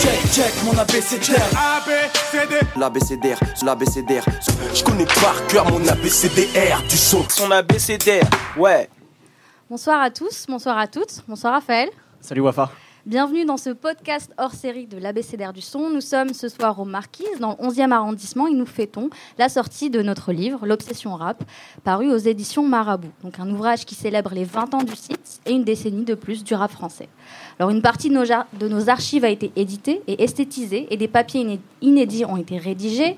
Check, check, mon abécédaire. L'abécédaire, l'abécédaire. Je connais par cœur mon abécédaire du son. Son abécédaire, ouais. Bonsoir à tous, bonsoir à toutes, bonsoir Raphaël. Salut Wafa. Bienvenue dans ce podcast hors série de l'ABCDR du son. Nous sommes ce soir au Marquise, dans le 11e arrondissement, et nous fêtons la sortie de notre livre, L'Obsession Rap, paru aux éditions Marabout. Donc un ouvrage qui célèbre les 20 ans du site et une décennie de plus du rap français. Alors une partie de nos, de nos archives a été éditée et esthétisée, et des papiers inédits ont été rédigés.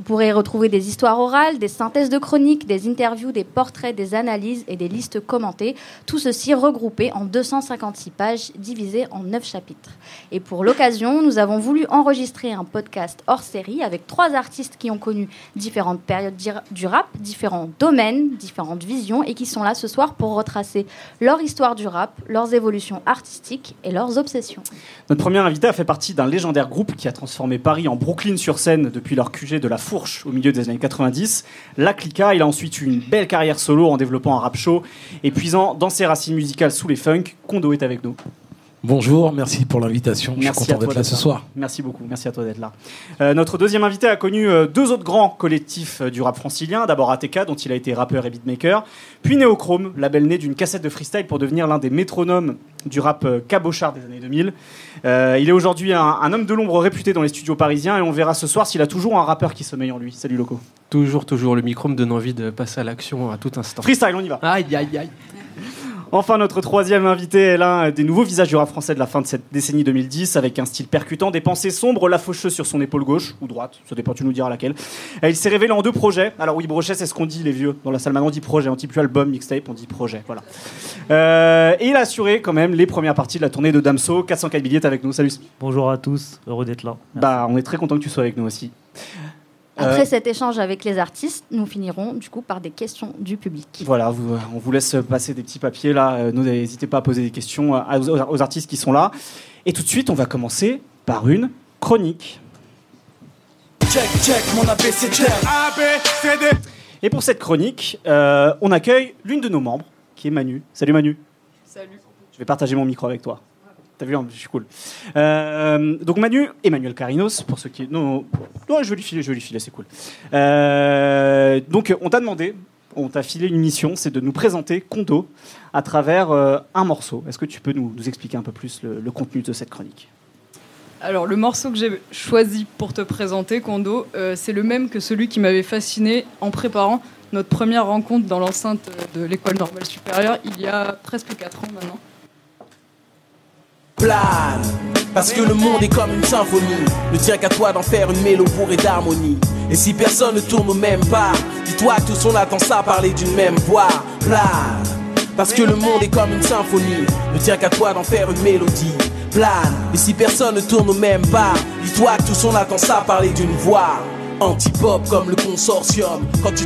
Vous pourrez retrouver des histoires orales, des synthèses de chroniques, des interviews, des portraits, des analyses et des listes commentées. Tout ceci regroupé en 256 pages divisées en 9 chapitres. Et pour l'occasion, nous avons voulu enregistrer un podcast hors série avec trois artistes qui ont connu différentes périodes du rap, différents domaines, différentes visions et qui sont là ce soir pour retracer leur histoire du rap, leurs évolutions artistiques et leurs obsessions. Notre premier invité a fait partie d'un légendaire groupe qui a transformé Paris en Brooklyn sur scène depuis leur QG de la fourche au milieu des années 90. La Clica, il a ensuite eu une belle carrière solo en développant un rap show et puisant dans ses racines musicales sous les funk. Kondo est avec nous. Bonjour, merci pour l'invitation. Je suis content d'être là ce soir. Merci beaucoup, merci à toi d'être là. Euh, notre deuxième invité a connu euh, deux autres grands collectifs euh, du rap francilien. D'abord ATK, dont il a été rappeur et beatmaker, puis Neochrome, label né d'une cassette de freestyle pour devenir l'un des métronomes du rap cabochard des années 2000. il est aujourd'hui un, homme de l'ombre réputé dans les studios parisiens et on verra ce soir s'il a toujours un rappeur qui sommeille en lui. Salut Loco. Toujours, toujours. Le micro me donne envie de passer à l'action à tout instant. Freestyle, on y va. Aïe, aïe, aïe. Enfin, notre troisième invité est l'un des nouveaux visages du rap français de la fin de cette décennie 2010, avec un style percutant, des pensées sombres, la faucheuse sur son épaule gauche ou droite, ça dépend, tu nous diras laquelle. il s'est révélé en deux projets. Alors oui, brochet, c'est ce qu'on dit les vieux dans la salle. Maintenant, on dit projet, on dit plus album, mixtape, on dit projet. Voilà. Euh, et il a assuré quand même les premières parties de la tournée de Damso. 404 billets avec nous. Salut. Bonjour à tous, heureux d'être là. Bah, on est très content que tu sois avec nous aussi. Après euh, cet échange avec les artistes, nous finirons du coup par des questions du public. Voilà, on vous laisse passer des petits papiers là. Euh, n'hésitez pas à poser des questions euh, aux, artistes qui sont là. Et tout de suite, on va commencer par une chronique. Check, check, mon Et pour cette chronique, on accueille l'une de nos membres, qui est Manu. Salut Manu. Salut. Je vais partager mon micro avec toi. T'as vu, je suis cool. Euh, donc Manu, Emmanuel Carinos, pour ceux qui... Non, je vais lui filer, je lui filer, c'est cool. Euh, donc on t'a demandé, on t'a filé une mission, c'est de nous présenter Kondo à travers euh, un morceau. Est-ce que tu peux nous, expliquer un peu plus le, contenu de cette chronique? Alors le morceau que j'ai choisi pour te présenter, Kondo, c'est le même que celui qui m'avait fasciné en préparant notre première rencontre dans l'enceinte de l'école normale supérieure il y a presque 4 ans maintenant plane. Parce que le monde est comme une symphonie. Ne tient qu'à toi d'en faire une mélodie bourrée d'harmonie. Et si personne ne tourne au même pas, dis-toi que tous on attend ça parler d'une même voix. Plane. Parce que le monde est comme une symphonie. Ne tient qu'à toi d'en faire une mélodie. Plane. Et si personne ne tourne au même pas, dis-toi que tous on attend ça parler d'une voix. Anti-pop comme le consortium. Quand tu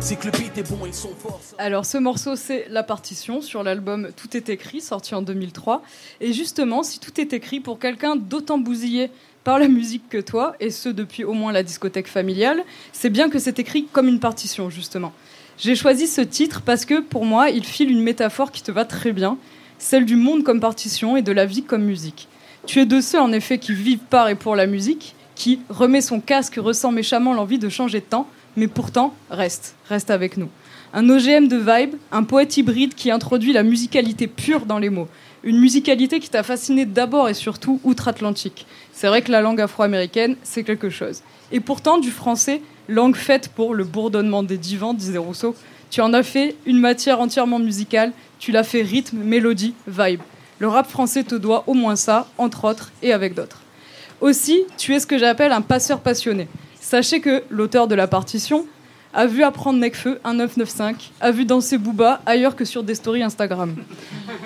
c'est que le beat est bon et son force. Alors, ce morceau, c'est la partition sur l'album Tout est écrit, sorti en 2003. Et justement, si tout est écrit pour quelqu'un d'autant bousillé par la musique que toi, et ce depuis au moins la discothèque familiale, c'est bien que c'est écrit comme une partition, justement. J'ai choisi ce titre parce que pour moi, il file une métaphore qui te va très bien, celle du monde comme partition et de la vie comme musique. Tu es de ceux, en effet, qui vivent par et pour la musique, qui remet son casque, ressent méchamment l'envie de changer de temps, mais pourtant reste, reste avec nous. Un OGM de vibe, un poète hybride qui introduit la musicalité pure dans les mots. Une musicalité qui t'a fasciné d'abord et surtout outre-Atlantique. C'est vrai que la langue afro-américaine, c'est quelque chose. Et pourtant, du français, langue faite pour le bourdonnement des divans, disait Rousseau, tu en as fait une matière entièrement musicale, tu l'as fait rythme, mélodie, vibe. Le rap français te doit au moins ça, entre autres, et avec d'autres. Aussi, tu es ce que j'appelle un passeur passionné. Sachez que l'auteur de la partition a vu apprendre Necfeu un 995, a vu danser Booba ailleurs que sur des stories Instagram.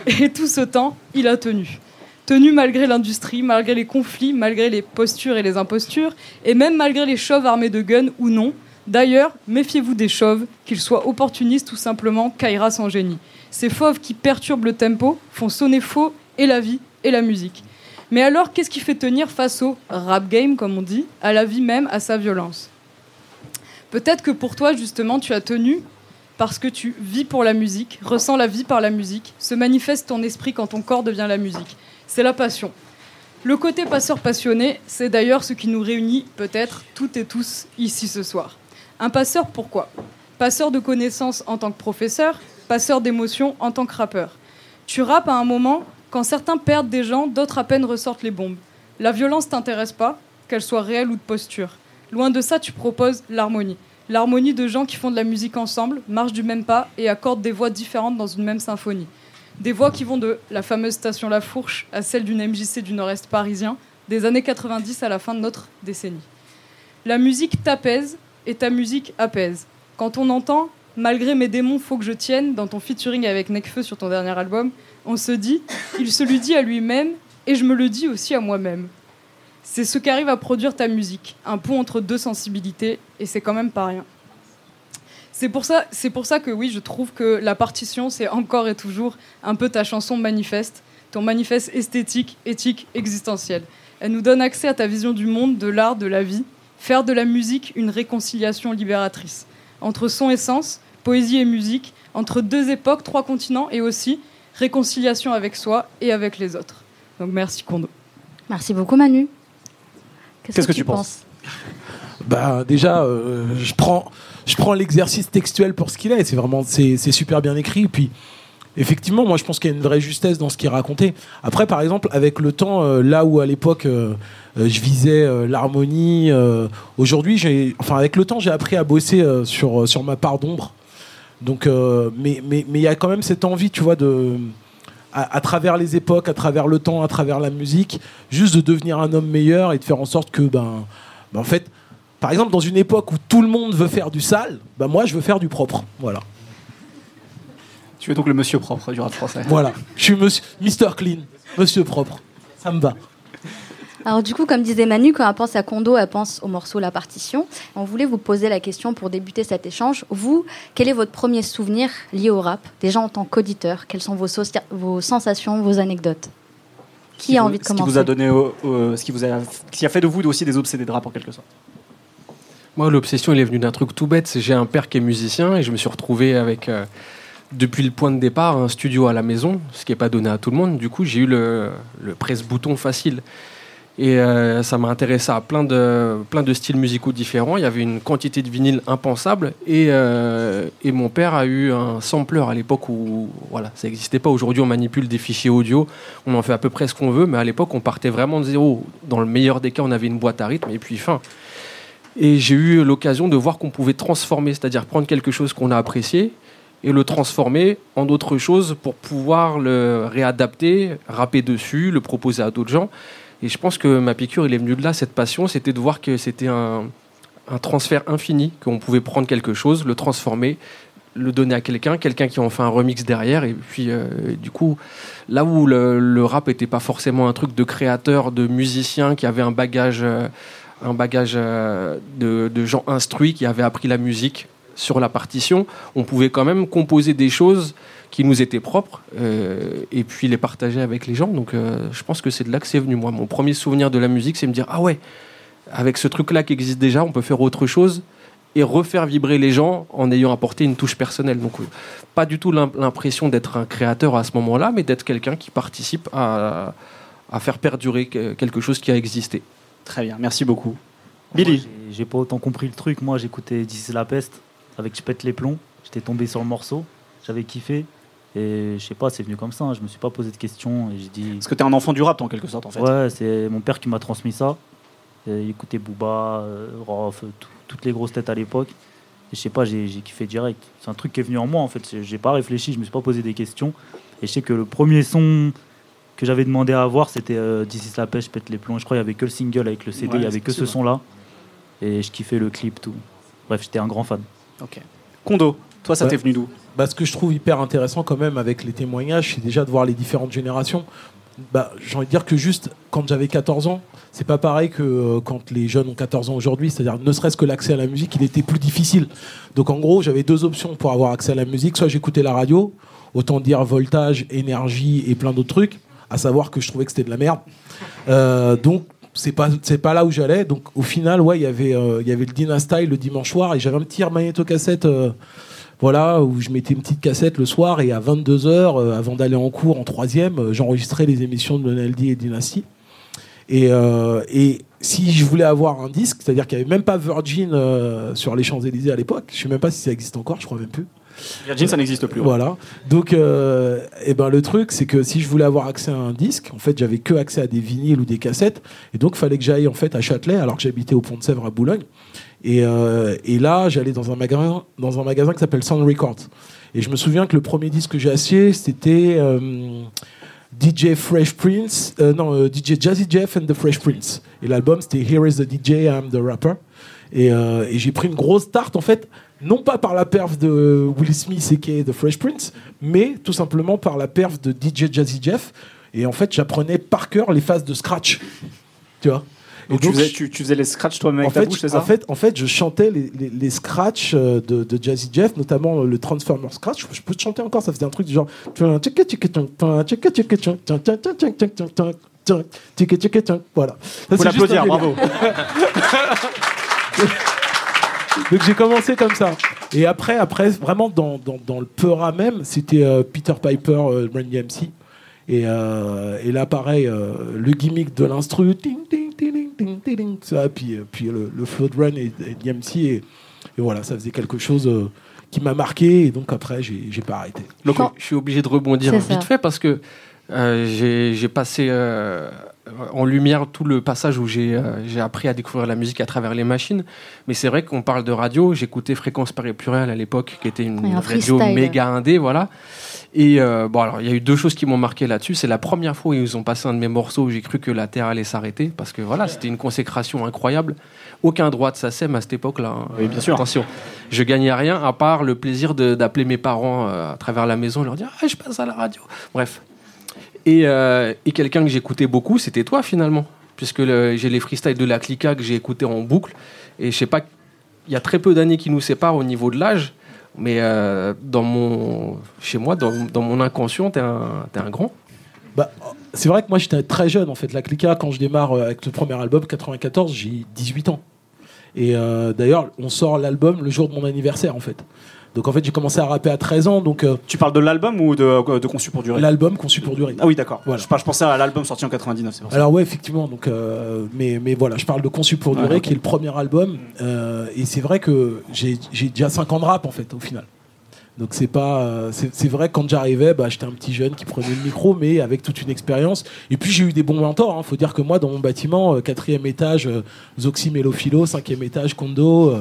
Et tout ce temps, il a tenu. Tenu malgré l'industrie, malgré les conflits, malgré les postures et les impostures, et même malgré les chauves armés de guns ou non. D'ailleurs, méfiez-vous des chauves, qu'ils soient opportunistes ou simplement Kaira sans génie. Ces fauves qui perturbent le tempo, font sonner faux et la vie et la musique. Mais alors, qu'est-ce qui fait tenir face au rap game, comme on dit, à la vie même, à sa violence? Peut-être que pour toi, justement, tu as tenu parce que tu vis pour la musique, ressens la vie par la musique, se manifeste ton esprit quand ton corps devient la musique. C'est la passion. Le côté passeur passionné, c'est d'ailleurs ce qui nous réunit peut-être toutes et tous ici ce soir. Un passeur pourquoi? Passeur de connaissances en tant que professeur, passeur d'émotions en tant que rappeur. Tu rappes à un moment quand certains perdent des gens, d'autres à peine ressortent les bombes. La violence t'intéresse pas, qu'elle soit réelle ou de posture. Loin de ça, tu proposes l'harmonie. L'harmonie de gens qui font de la musique ensemble, marchent du même pas et accordent des voix différentes dans une même symphonie. Des voix qui vont de la fameuse station La Fourche à celle d'une MJC du nord-est parisien, des années 90 à la fin de notre décennie. La musique t'apaise et ta musique apaise. Quand on entend Malgré mes démons, faut que je tienne dans ton featuring avec Nekfeu sur ton dernier album, on se dit, il se lui dit à lui-même et je me le dis aussi à moi-même. C'est ce qu'arrive à produire ta musique, un pont entre deux sensibilités, et c'est quand même pas rien. C'est pour, ça, c'est pour ça que oui, je trouve que la partition, c'est encore et toujours un peu ta chanson manifeste, ton manifeste esthétique, éthique, existentiel. Elle nous donne accès à ta vision du monde, de l'art, de la vie, faire de la musique une réconciliation libératrice. Entre son et sens, poésie et musique, entre deux époques, trois continents, et aussi réconciliation avec soi et avec les autres. Donc merci Kondo. Merci beaucoup Manu. Qu'est-ce que, tu penses, Bah déjà, euh, je prends, je prends l'exercice textuel pour ce qu'il est. C'est vraiment, c'est, super bien écrit. Puis effectivement, moi je pense qu'il y a une vraie justesse dans ce qui est raconté. Après, par exemple, avec le temps, euh, là où à l'époque euh, je visais l'harmonie, aujourd'hui, j'ai, enfin avec le temps, j'ai appris à bosser sur sur ma part d'ombre. Donc, mais mais mais il y a quand même cette envie, tu vois, de à, travers les époques, à travers le temps, à travers la musique, juste de devenir un homme meilleur et de faire en sorte que, ben, ben, en fait, par exemple, dans une époque où tout le monde veut faire du sale, ben moi, je veux faire du propre. Voilà. Tu es donc le monsieur propre du rap français. Voilà. Je suis monsieur, Mr. Clean, monsieur propre. Ça me va. Alors du coup, comme disait Manu, quand elle pense à Kondo, elle pense au morceau La Partition. On voulait vous poser la question pour débuter cet échange. Vous, quel est votre premier souvenir lié au rap? Déjà en tant qu'auditeur, quelles sont vos, vos sensations, vos anecdotes? Qui, a envie de commencer Ce qui vous a donné, ce qui vous a, qui a fait de vous aussi des obsédés de rap en quelque sorte? Moi, l'obsession, elle est venue d'un truc tout bête. J'ai un père qui est musicien et je me suis retrouvé avec, euh, depuis le point de départ, un studio à la maison, ce qui n'est pas donné à tout le monde. Du coup, j'ai eu le, le presse-bouton facile. Et euh, ça m'a intéressé à plein de, plein de styles musicaux différents. Il y avait une quantité de vinyle impensable. Et, euh, et mon père a eu un sampler à l'époque où voilà, ça n'existait pas. Aujourd'hui, on manipule des fichiers audio. On en fait à peu près ce qu'on veut. Mais à l'époque, on partait vraiment de zéro. Dans le meilleur des cas, on avait une boîte à rythme et puis fin. Et j'ai eu l'occasion de voir qu'on pouvait transformer, c'est-à-dire prendre quelque chose qu'on a apprécié et le transformer en d'autres choses pour pouvoir le réadapter, rapper dessus, le proposer à d'autres gens. Et je pense que ma piqûre, il est venu de là, cette passion, c'était de voir que c'était un, transfert infini, qu'on pouvait prendre quelque chose, le transformer, le donner à quelqu'un, quelqu'un qui en fait un remix derrière. Et puis, euh, du coup, là où le, rap n'était pas forcément un truc de créateur, de musicien qui avait un bagage, euh, un bagage euh, de, de, gens instruits qui avaient appris la musique sur la partition, on pouvait quand même composer des choses qui nous étaient propres euh, et puis les partager avec les gens. Donc euh, je pense que c'est de là que c'est venu. Moi, mon premier souvenir de la musique, c'est me dire ah ouais, avec ce truc-là qui existe déjà, on peut faire autre chose et refaire vibrer les gens en ayant apporté une touche personnelle. Donc euh, pas du tout l'impression d'être un créateur à ce moment-là, mais d'être quelqu'un qui participe à, à faire perdurer quelque chose qui a existé. Très bien, merci beaucoup. Billy J'ai pas autant compris le truc. Moi, j'écoutais D'ici la peste avec Je pète les plombs. J'étais tombé sur le morceau. J'avais kiffé. Et je sais pas, c'est venu comme ça. Hein. Je me suis pas posé de questions. Et j'ai dit. Parce que tu es un enfant du rap, en quelque sorte, en fait. Ouais, c'est mon père qui m'a transmis ça. il écoutait Booba, euh, Rof, toutes les grosses têtes à l'époque. Et je sais pas, j'ai kiffé direct. C'est un truc qui est venu en moi, en fait. J'ai pas réfléchi, je me suis pas posé des questions. Et je sais que le premier son que j'avais demandé à avoir, c'était euh, D'ici la pêche, pète les plombs. Je crois qu'il y avait que le single avec le CD, il y avait que ce son-là. Et je kiffais le clip, tout. Bref, j'étais un grand fan. Ok. Kondo, toi, ça t'est venu d'où? Bah, Ce que je trouve hyper intéressant quand même avec les témoignages, c'est déjà de voir les différentes générations. Bah, J'ai envie de dire que juste quand j'avais 14 ans, c'est pas pareil que euh, quand les jeunes ont 14 ans aujourd'hui. C'est-à-dire, ne serait-ce que l'accès à la musique, il était plus difficile. Donc en gros, j'avais deux options pour avoir accès à la musique. Soit j'écoutais la radio, autant dire voltage, énergie et plein d'autres trucs, à savoir que je trouvais que c'était de la merde. Euh, donc c'est pas c'est pas là où j'allais donc au final ouais il y avait euh, y avait le Dynastyle le dimanche soir et j'avais un petit magnéto cassette voilà, où je mettais une petite cassette le soir et à 22h, avant d'aller en cours en troisième, euh, j'enregistrais les émissions de Lionel D et Dynasty. Et, euh, et si je voulais avoir un disque, c'est-à-dire qu'il n'y avait même pas Virgin euh, sur les Champs-Élysées à l'époque, je ne sais même pas si ça existe encore, je crois même plus. Virgin, ça n'existe plus. Voilà. Donc, euh, eh ben, le truc, c'est que si je voulais avoir accès à un disque, en fait, j'avais que accès à des vinyles ou des cassettes. Et donc, il fallait que j'aille en fait à Châtelet, alors que j'habitais au Pont de Sèvres à Boulogne. Et, euh, et là, j'allais dans un magasin, dans un magasin qui s'appelle Sound Records. Et je me souviens que le premier disque que j'ai acheté, c'était euh, DJ Fresh Prince, euh, non, DJ Jazzy Jeff and the Fresh Prince. Et l'album, c'était Here is the DJ, I'm the Rapper. Et, j'ai pris une grosse tarte, en fait, non pas par la perf de Will Smith et The Fresh Prince, mais tout simplement par la perf de DJ Jazzy Jeff. Et en fait, j'apprenais par cœur les phases de scratch. Tu vois? Donc, tu, faisais, tu, tu faisais les scratchs toi-même en avec ta fait, bouche, c'est ça en fait, en fait, je chantais les, les, les scratchs euh, de, de Jazzy Jeff, notamment le Transformer Scratch. Je peux te chanter encore, ça faisait un truc du genre. Voilà. Ça, Faut l'applaudir, bravo. Donc j'ai commencé comme ça. Et après, après vraiment dans, dans, dans le Peura même, c'était euh, Peter Piper, euh, Run DMC. Et, euh, et là, pareil, euh, le gimmick de l'instru, ting, ting, ting, ting, ting, ting, ça, puis, euh, puis le, le flow de Run et, et DMC. Et, et voilà, ça faisait quelque chose euh, qui m'a marqué. Et donc après, j'ai j'ai pas arrêté. Donc, je suis obligé de rebondir vite fait parce que euh, j'ai j'ai passé euh, en lumière tout le passage où j'ai euh, j'ai appris à découvrir la musique à travers les machines. Mais c'est vrai qu'on parle de radio. J'écoutais Fréquence Paris Pluriel à l'époque, qui était une radio méga indé, voilà. Et euh, bon, alors il y a eu deux choses qui m'ont marqué là-dessus. C'est la première fois où ils ont passé un de mes morceaux où j'ai cru que la Terre allait s'arrêter parce que voilà, c'était une consécration incroyable. Aucun droit de SACEM à cette époque-là. hein. Oui, bien sûr. Attention, je gagnais rien à part le plaisir d'appeler mes parents euh, à travers la maison et leur dire ah, je passe à la radio. Bref. Et, euh, et quelqu'un que j'écoutais beaucoup, c'était toi finalement, puisque j'ai les freestyles de la Clica que j'ai écouté en boucle. Et je sais pas, il y a très peu d'années qui nous séparent au niveau de l'âge, mais euh, dans mon, chez moi, dans, mon inconscient, t'es un, t'es un grand. Bah, c'est vrai que moi j'étais très jeune en fait. La Clica, quand je démarre euh, avec le premier album, 94, j'ai 18 ans. Et d'ailleurs, on sort l'album le jour de mon anniversaire en fait. Donc en fait, j'ai commencé à rapper à 13 ans, donc euh, Tu parles de l'album ou de, de Conçu pour durer? L'album conçu pour durer. Ah oui, d'accord. Voilà. Je, pensais à l'album sorti en 99, c'est pour ça. Alors ouais, effectivement. Donc, euh, mais, mais voilà, je parle de Conçu pour durer, qui est le premier album. Euh, et c'est vrai que j'ai déjà 5 ans de rap en fait, au final. Donc c'est pas, euh, c'est vrai que quand j'arrivais, bah, j'étais un petit jeune qui prenait le micro, mais avec toute une expérience. Et puis j'ai eu des bons mentors. Il faut dire que moi, dans mon bâtiment, euh, quatrième étage, euh, Zoxy Mélophilo, cinquième étage, Kondo.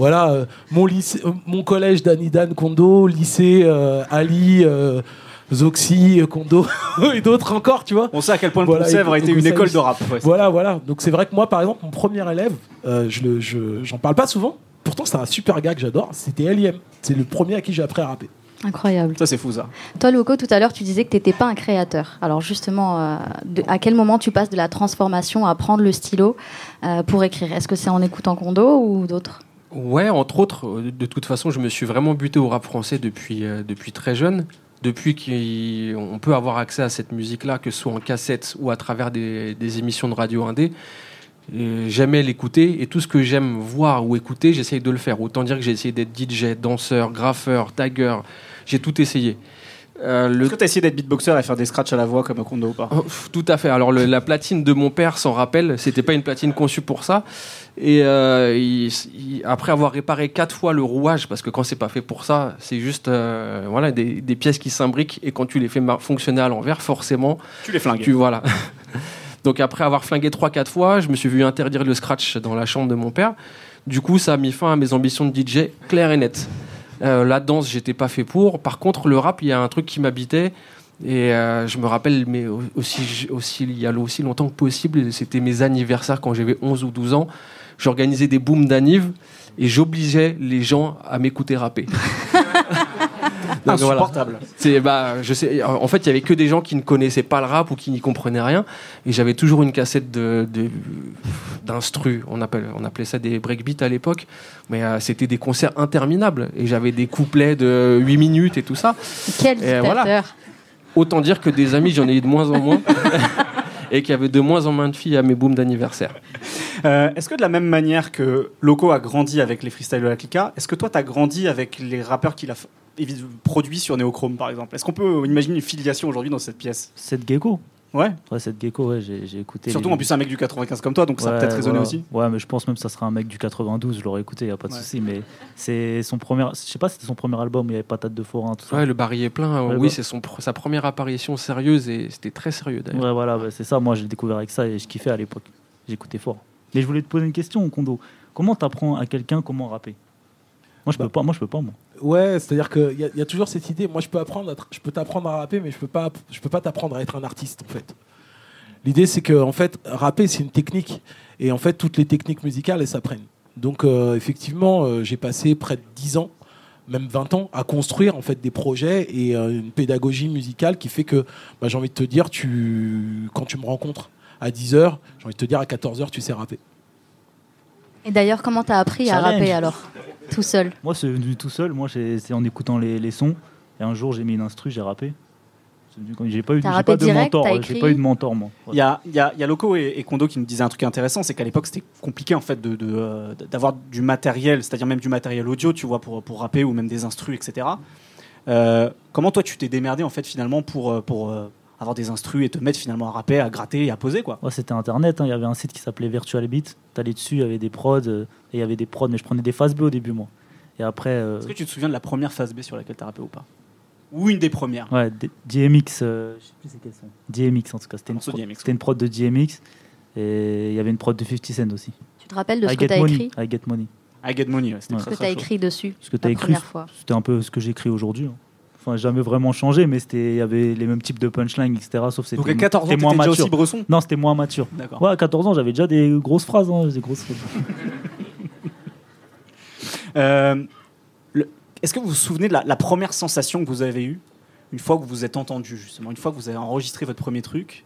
Voilà, euh, mon lycée, euh, mon collège d'Anidan Kondo, lycée euh, Ali. euh, Zoxy, Kondo et d'autres encore, tu vois. On sait à quel point le Voilà, Pont-Sèvres a été une école de rap. ouais. Voilà, voilà. Donc c'est vrai que moi, par exemple, mon premier élève, euh, je j'en parle pas souvent. Pourtant, c'est un super gars que j'adore. C'était L.I.M. C'est le premier à qui j'ai appris à rapper. Incroyable. Ça, c'est fou, ça. Toi, Loco, tout à l'heure, tu disais que tu n'étais pas un créateur. Alors justement, euh, de- à quel moment tu passes de la transformation à prendre le stylo euh, pour écrire? Est-ce que c'est en écoutant Kondo ou d'autres? Ouais, entre autres, euh, de toute façon, je me suis vraiment buté au rap français depuis, euh, depuis très jeune. Depuis qu'on peut avoir accès à cette musique-là, que ce soit en cassette ou à travers des, émissions de radio indé, euh, j'aimais l'écouter et tout ce que j'aime voir ou écouter, j'essaye de le faire. Autant dire que j'ai essayé d'être DJ, danseur, graffeur, tagger, j'ai tout essayé. Euh, le- Est-ce que tu as essayé d'être beatboxer et faire des scratchs à la voix comme Kondo ou pas? Oh, Tout à fait. Alors le- la platine de mon père s'en rappelle, c'était pas une platine conçue pour ça. Et euh, il- il- après avoir réparé quatre fois le rouage, parce que quand c'est pas fait pour ça, c'est juste euh, voilà des, des pièces qui s'imbriquent et quand tu les fais fonctionner à l'envers, forcément, Tu les flingues. tu voilà. Donc après avoir flingué trois quatre fois, je me suis vu interdire le scratch dans la chambre de mon père. Du coup, ça a mis fin à mes ambitions de DJ claires et nettes. Euh, la danse, j'étais pas fait pour. Par contre, le rap, il y a un truc qui m'habitait. Et euh, je me rappelle, mais au- aussi, aussi, il y a aussi longtemps que possible, c'était mes anniversaires quand j'avais 11 ou 12 ans. J'organisais des booms d'anniv et j'obligeais les gens à m'écouter rapper. Donc, voilà. Insupportable. C'est bah je sais en fait il y avait que des gens qui ne connaissaient pas le rap ou qui n'y comprenaient rien. Et j'avais toujours une cassette de de- d'instru. On appelle on appelait ça des breakbeats à l'époque. Mais euh, c'était des concerts interminables. Et j'avais des couplets de 8 minutes et tout ça. Quel Et voilà. autant dire que des amis j'en ai eu de moins en moins et qu'il y avait de moins en moins de filles à mes booms d'anniversaire. Euh, est-ce que de la même manière que Loco a grandi avec les freestyles de la Clica, est-ce que toi, tu as grandi avec les rappeurs qu'il a produits sur Neochrome, par exemple? Est-ce qu'on peut imaginer une filiation aujourd'hui dans cette pièce? Cette gecko. Ouais. Ouais, cette gecko, ouais, j'ai j'ai écouté. Surtout les- en plus, un mec du 95 comme toi, donc ça a peut-être résonné aussi. Ouais, mais je pense même que ça sera un mec du 92, je l'aurais écouté, y a pas de Ouais. souci. Mais c'est son premier, je sais pas si c'était son premier album, il y avait Patate de Forain, tout ça. Ouais, le baril est plein. Ouais, oui, bah. c'est son sa première apparition sérieuse et c'était très sérieux d'ailleurs. Ouais, voilà, bah, c'est ça. Moi, j'ai découvert avec ça et je kiffais à l'époque. J'écoutais fort. Mais je voulais te poser une question, Kondo. Comment t'apprends à quelqu'un comment rapper? Moi, je peux Bah. pas. Moi, je peux pas. Moi. Ouais, c'est-à-dire qu'il y, a- y a toujours cette idée. Moi, je peux apprendre, à je peux t'apprendre à rapper, mais je peux pas, je peux pas t'apprendre à être un artiste, en fait. L'idée, c'est que, en fait, rapper, c'est une technique, et en fait, toutes les techniques musicales, elles s'apprennent. Donc, euh, effectivement, euh, j'ai passé près de 10 ans, même 20 ans, à construire en fait des projets et euh, une pédagogie musicale qui fait que, bah, j'ai envie de te dire, tu, quand tu me rencontres à 10 h j'ai envie de te dire à 14 h tu sais rapper. Et d'ailleurs, comment t'as appris à rapper alors? Tout seul Moi, c'est venu tout seul. Moi, c'est en écoutant les, les sons. Et un jour, j'ai mis une instru, j'ai rappé. J'ai pas eu, pas de direct, mentor. J'ai pas eu de mentor, moi. Il y a, il y a- il y a Loco et, et Kondo qui nous disaient un truc intéressant, c'est qu'à l'époque c'était compliqué en fait de- de, euh, d'avoir du matériel, c'est-à-dire même du matériel audio, tu vois, pour, pour rapper ou même des instrus, etc. Euh, comment toi tu t'es démerdé en fait finalement pour, pour euh, avoir des instrus et te mettre finalement à rapper, à gratter et à poser quoi Ouais, c'était internet. hein. Il y avait un site qui s'appelait Virtual Beat. T'allais dessus, il y avait des prods. euh, et il y avait des prods, mais je prenais des phases B au début, moi. Et après, euh, Est-ce que tu te souviens de la première phase B sur laquelle tu as rappé ou pas? Ou une des premières ouais, D- DMX, euh, je sais plus c'est quel son. DMX en tout cas. C'était une, c'était une prod de DMX. Et il y avait une prod de 50 Cent aussi. Tu te rappelles de ce I que Get t'as Money. écrit? I Get Money. I Get Money, ouais, c'était Ouais. Ce très, que très t'as chaud. écrit dessus Ce que t'as la écrit, première fois c'était un peu ce que j'écris aujourd'hui. hein. Enfin, jamais vraiment changé, mais c'était il y avait les mêmes types de punchlines, etc. Sauf que Donc à c'était 14 ans, c'était moins déjà mature. aussi bresson Non, c'était moins mature. D'accord. Ouais, à 14 ans, j'avais déjà des grosses phrases. hein, des grosses phrases. Euh, Est-ce que vous vous souvenez de la, la première sensation que vous avez eue une fois que vous vous êtes entendu, justement, une fois que vous avez enregistré votre premier truc?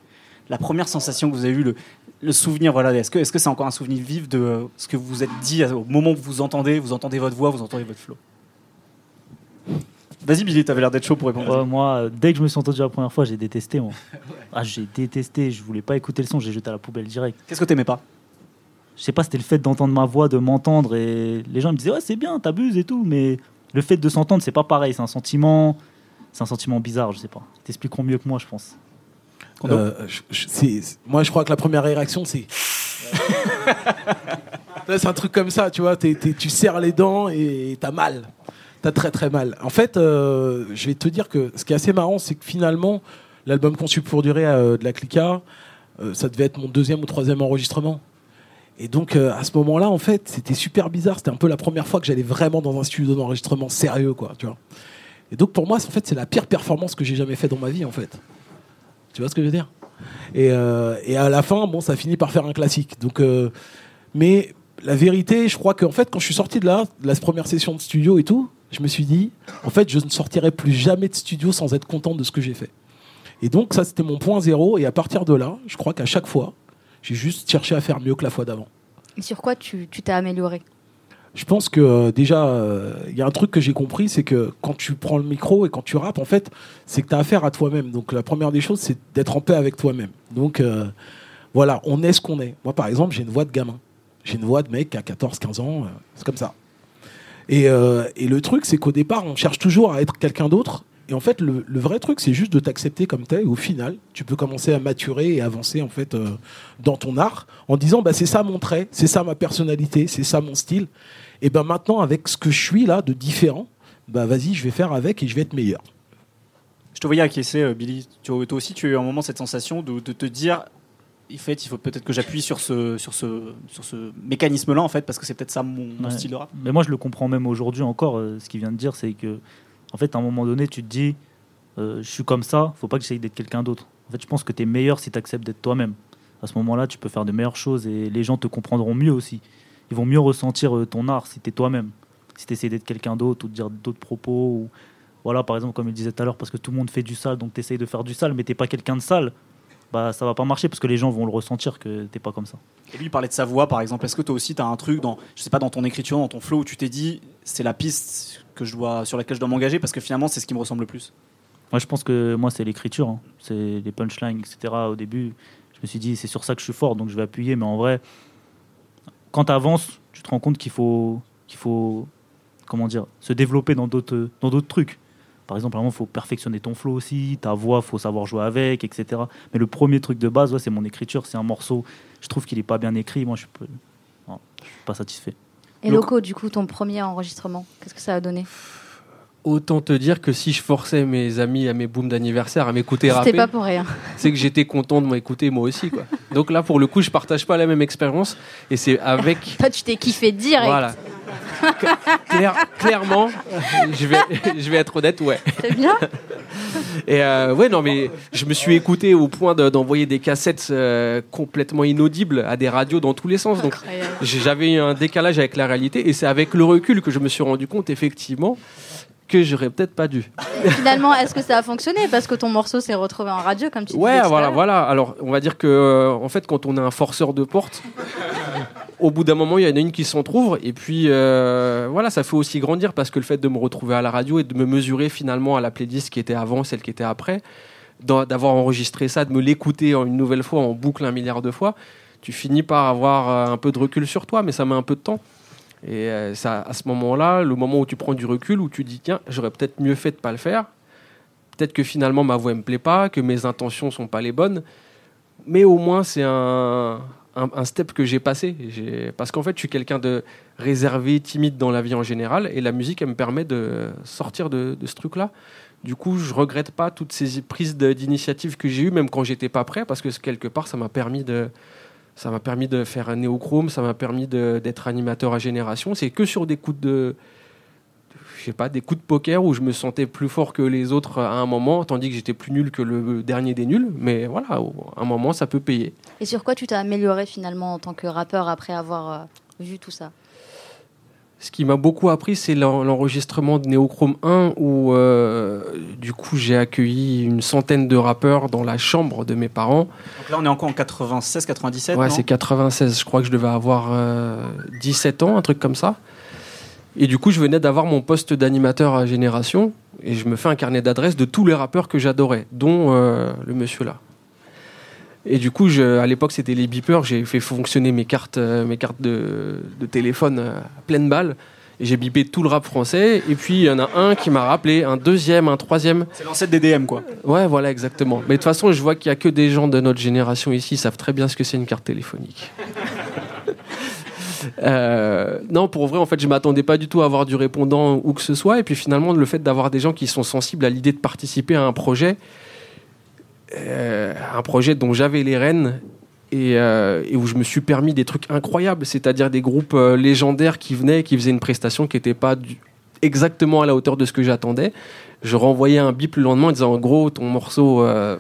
La première sensation que vous avez eue, le, le souvenir, voilà, est-ce que est-ce que c'est encore un souvenir vif de euh, ce que vous vous êtes dit à- au moment où vous entendez, vous entendez votre voix, vous entendez votre flow? Vas-y Billy, t'avais l'air d'être chaud pour répondre. Ouais, moi, euh, dès que je me suis entendu la première fois, j'ai détesté. Moi. Ah, j'ai détesté. Je voulais pas écouter le son. J'ai jeté à la poubelle direct. Qu'est-ce que t'aimais pas? Je sais pas, c'était le fait d'entendre ma voix, de m'entendre. Et les gens me disaient, ouais, c'est bien, t'abuses et tout. Mais le fait de s'entendre, c'est pas pareil. C'est un sentiment. C'est un sentiment bizarre, je sais pas. Ils t'expliqueront mieux que moi, je pense. Euh, je- je- c'est- c'est- moi, je crois que la première réaction, c'est. Là, c'est un truc comme ça, tu vois. t'es- t'es- tu serres les dents et t'as mal. T'as très très mal. En fait, euh, je vais te dire que ce qui est assez marrant, c'est que finalement, l'album conçu pour durer euh, de la Clica, euh, ça devait être mon deuxième ou troisième enregistrement. Et donc, euh, à ce moment-là, en fait, c'était super bizarre. C'était un peu la première fois que j'allais vraiment dans un studio d'enregistrement sérieux, quoi, tu vois. Et donc, pour moi, en fait, c'est la pire performance que j'ai jamais fait dans ma vie, en fait. Tu vois ce que je veux dire? Et, à la fin, bon, ça finit par faire un classique. Donc, mais la vérité, je crois qu'en fait, quand je suis sorti de là, de la première session de studio et tout, je me suis dit, en fait, je ne sortirai plus jamais de studio sans être content de ce que j'ai fait. Et donc, ça, c'était mon point zéro. Et à partir de là, je crois qu'à chaque fois, j'ai juste cherché à faire mieux que la fois d'avant. Et sur quoi tu t'es amélioré? Je pense que euh, déjà, euh, il y a un truc que j'ai compris, c'est que quand tu prends le micro et quand tu rappes, en fait, c'est que tu as affaire à toi-même. Donc la première des choses, c'est d'être en paix avec toi-même. Donc euh, voilà, on est ce qu'on est. Moi, par exemple, j'ai une voix de gamin. J'ai une voix de mec à 14, 15 ans. c'est comme ça. Et, euh, et le truc, c'est qu'au départ, on cherche toujours à être quelqu'un d'autre. Et en fait, le, vrai truc, c'est juste de t'accepter comme t'es. Au final, tu peux commencer à maturer et avancer en fait euh, dans ton art en disant, bah, c'est ça mon trait, c'est ça ma personnalité, c'est ça mon style. Et ben maintenant, avec ce que je suis là de différent, bah vas-y, je vais faire avec et je vais être meilleur. Je te voyais acquiescer, euh, Billy. Toi aussi, tu as eu un moment cette sensation de te dire, en fait, il faut peut-être que j'appuie sur ce, sur ce, sur ce mécanisme-là, en fait, parce que c'est peut-être ça mon, mon Ouais. style de rap. Mais moi, je le comprends même aujourd'hui encore. euh, ce qu'il vient de dire, c'est que, en fait, à un moment donné, tu te dis, euh, je suis comme ça, faut pas que j'essaye d'être quelqu'un d'autre. En fait, je pense que tu es meilleur si tu acceptes d'être toi-même. À ce moment-là, tu peux faire de meilleures choses et les gens te comprendront mieux aussi. Ils vont mieux ressentir euh, ton art si tu es toi-même. Si tu essaies d'être quelqu'un d'autre ou de dire d'autres propos. Ou... Voilà, par exemple, comme il disait tout à l'heure, parce que tout le monde fait du sale, donc tu essayes de faire du sale, mais t'es pas quelqu'un de sale. Bah, ça va pas marcher parce que les gens vont le ressentir que t'es pas comme ça. Et lui, il parlait de sa voix, par exemple. Est-ce que toi aussi, tu as un truc dans, je sais pas, dans ton écriture, dans ton flow, où tu t'es dit, c'est la piste que je dois, sur laquelle je dois m'engager, parce que finalement, c'est ce qui me ressemble le plus? Moi, je pense que moi, c'est l'écriture, hein. c'est les punchlines, etc. Au début, je me suis dit, c'est sur ça que je suis fort, donc je vais appuyer. Mais en vrai, quand tu avances, tu te rends compte qu'il faut, qu'il faut comment dire, se développer dans d'autres, dans d'autres trucs. Par exemple, il faut perfectionner ton flow aussi, ta voix, faut savoir jouer avec, etc. Mais le premier truc de base, ouais, c'est mon écriture. C'est un morceau, je trouve qu'il n'est pas bien écrit. Moi, je ne suis pas satisfait. Et Loco, du coup, ton premier enregistrement, qu'est-ce que ça a donné? Autant te dire que si je forçais mes amis à mes booms d'anniversaire à m'écouter rapper, C'était pas pour rien. c'est que j'étais content de m'écouter moi aussi. Quoi. Donc là, pour le coup, je partage pas la même expérience. Et c'est avec. Toi, tu t'es kiffé direct. Voilà. Claire- clairement, je vais, je vais être honnête, ouais. C'est bien Et euh, ouais, non, mais je me suis écouté au point de- d'envoyer des cassettes euh, complètement inaudibles à des radios dans tous les sens. Donc j'avais eu un décalage avec la réalité. Et c'est avec le recul que je me suis rendu compte, effectivement, que j'aurais peut-être pas dû. Finalement, est-ce que ça a fonctionné? Parce que ton morceau s'est retrouvé en radio, comme tu Ouais, disais. à voilà, voilà. Alors, on va dire que, euh, en fait, quand on est un forceur de porte, au bout d'un moment, il y en a une qui s'en trouve. Et puis, euh, voilà, ça fait aussi grandir parce que le fait de me retrouver à la radio et de me mesurer finalement à la playlist qui était avant, celle qui était après, d'avoir enregistré ça, de me l'écouter une nouvelle fois en boucle un milliard de fois, tu finis par avoir euh, un peu de recul sur toi, mais ça met un peu de temps. Et euh, ça, à ce moment-là, le moment où tu prends du recul, où tu dis, tiens, j'aurais peut-être mieux fait de pas le faire. Peut-être que finalement ma voix me plaît pas, que mes intentions sont pas les bonnes, mais au moins c'est un, un, step que j'ai passé. Parce qu'en fait, je suis quelqu'un de réservé, timide dans la vie en général, et la musique, elle me permet de sortir de, ce truc-là. Du coup, je regrette pas toutes ces prises d'initiative que j'ai eues, même quand j'étais pas prêt, parce que quelque part, ça m'a permis de, ça m'a permis de faire un néochrome, ça m'a permis d'être animateur à génération. C'est que sur des coups de, je pas, des coups de poker où je me sentais plus fort que les autres à un moment, tandis que j'étais plus nul que le dernier des nuls. Mais voilà, à un moment, ça peut payer. Et sur quoi tu t'es amélioré finalement en tant que rappeur après avoir euh, vu tout ça? Ce qui m'a beaucoup appris, c'est l'en- l'enregistrement de Neochrome 1, où euh, du coup j'ai accueilli une centaine de rappeurs dans la chambre de mes parents. Donc là, on est encore en 96, 97. Ouais, c'est 96. Je crois que je devais avoir euh, 17 ans, un truc comme ça. Et du coup, je venais d'avoir mon poste d'animateur à Génération. Et je me fais un carnet d'adresses de tous les rappeurs que j'adorais, dont euh, le monsieur là. Et du coup, je- à l'époque, c'était les beepers. J'ai fait fonctionner mes cartes, euh, mes cartes de, de téléphone euh, à pleine balle. Et j'ai bipé tout le rap français. Et puis, il y en a un qui m'a rappelé, un deuxième, un troisième. C'est l'ancêtre des DM, quoi. Ouais, voilà, exactement. Mais de toute façon, je vois qu'il y a que des gens de notre génération ici, ils savent très bien ce que c'est une carte téléphonique. Euh, non, pour vrai, en fait, je m'attendais pas du tout à avoir du répondant ou que ce soit. Et puis finalement, le fait d'avoir des gens qui sont sensibles à l'idée de participer à un projet, un projet dont j'avais les rênes et, euh, et où je me suis permis des trucs incroyables, c'est-à-dire des groupes euh, légendaires qui venaient, qui faisaient une prestation qui n'était pas exactement à la hauteur de ce que j'attendais. Je renvoyais un bip le lendemain en disant en gros, ton morceau, euh,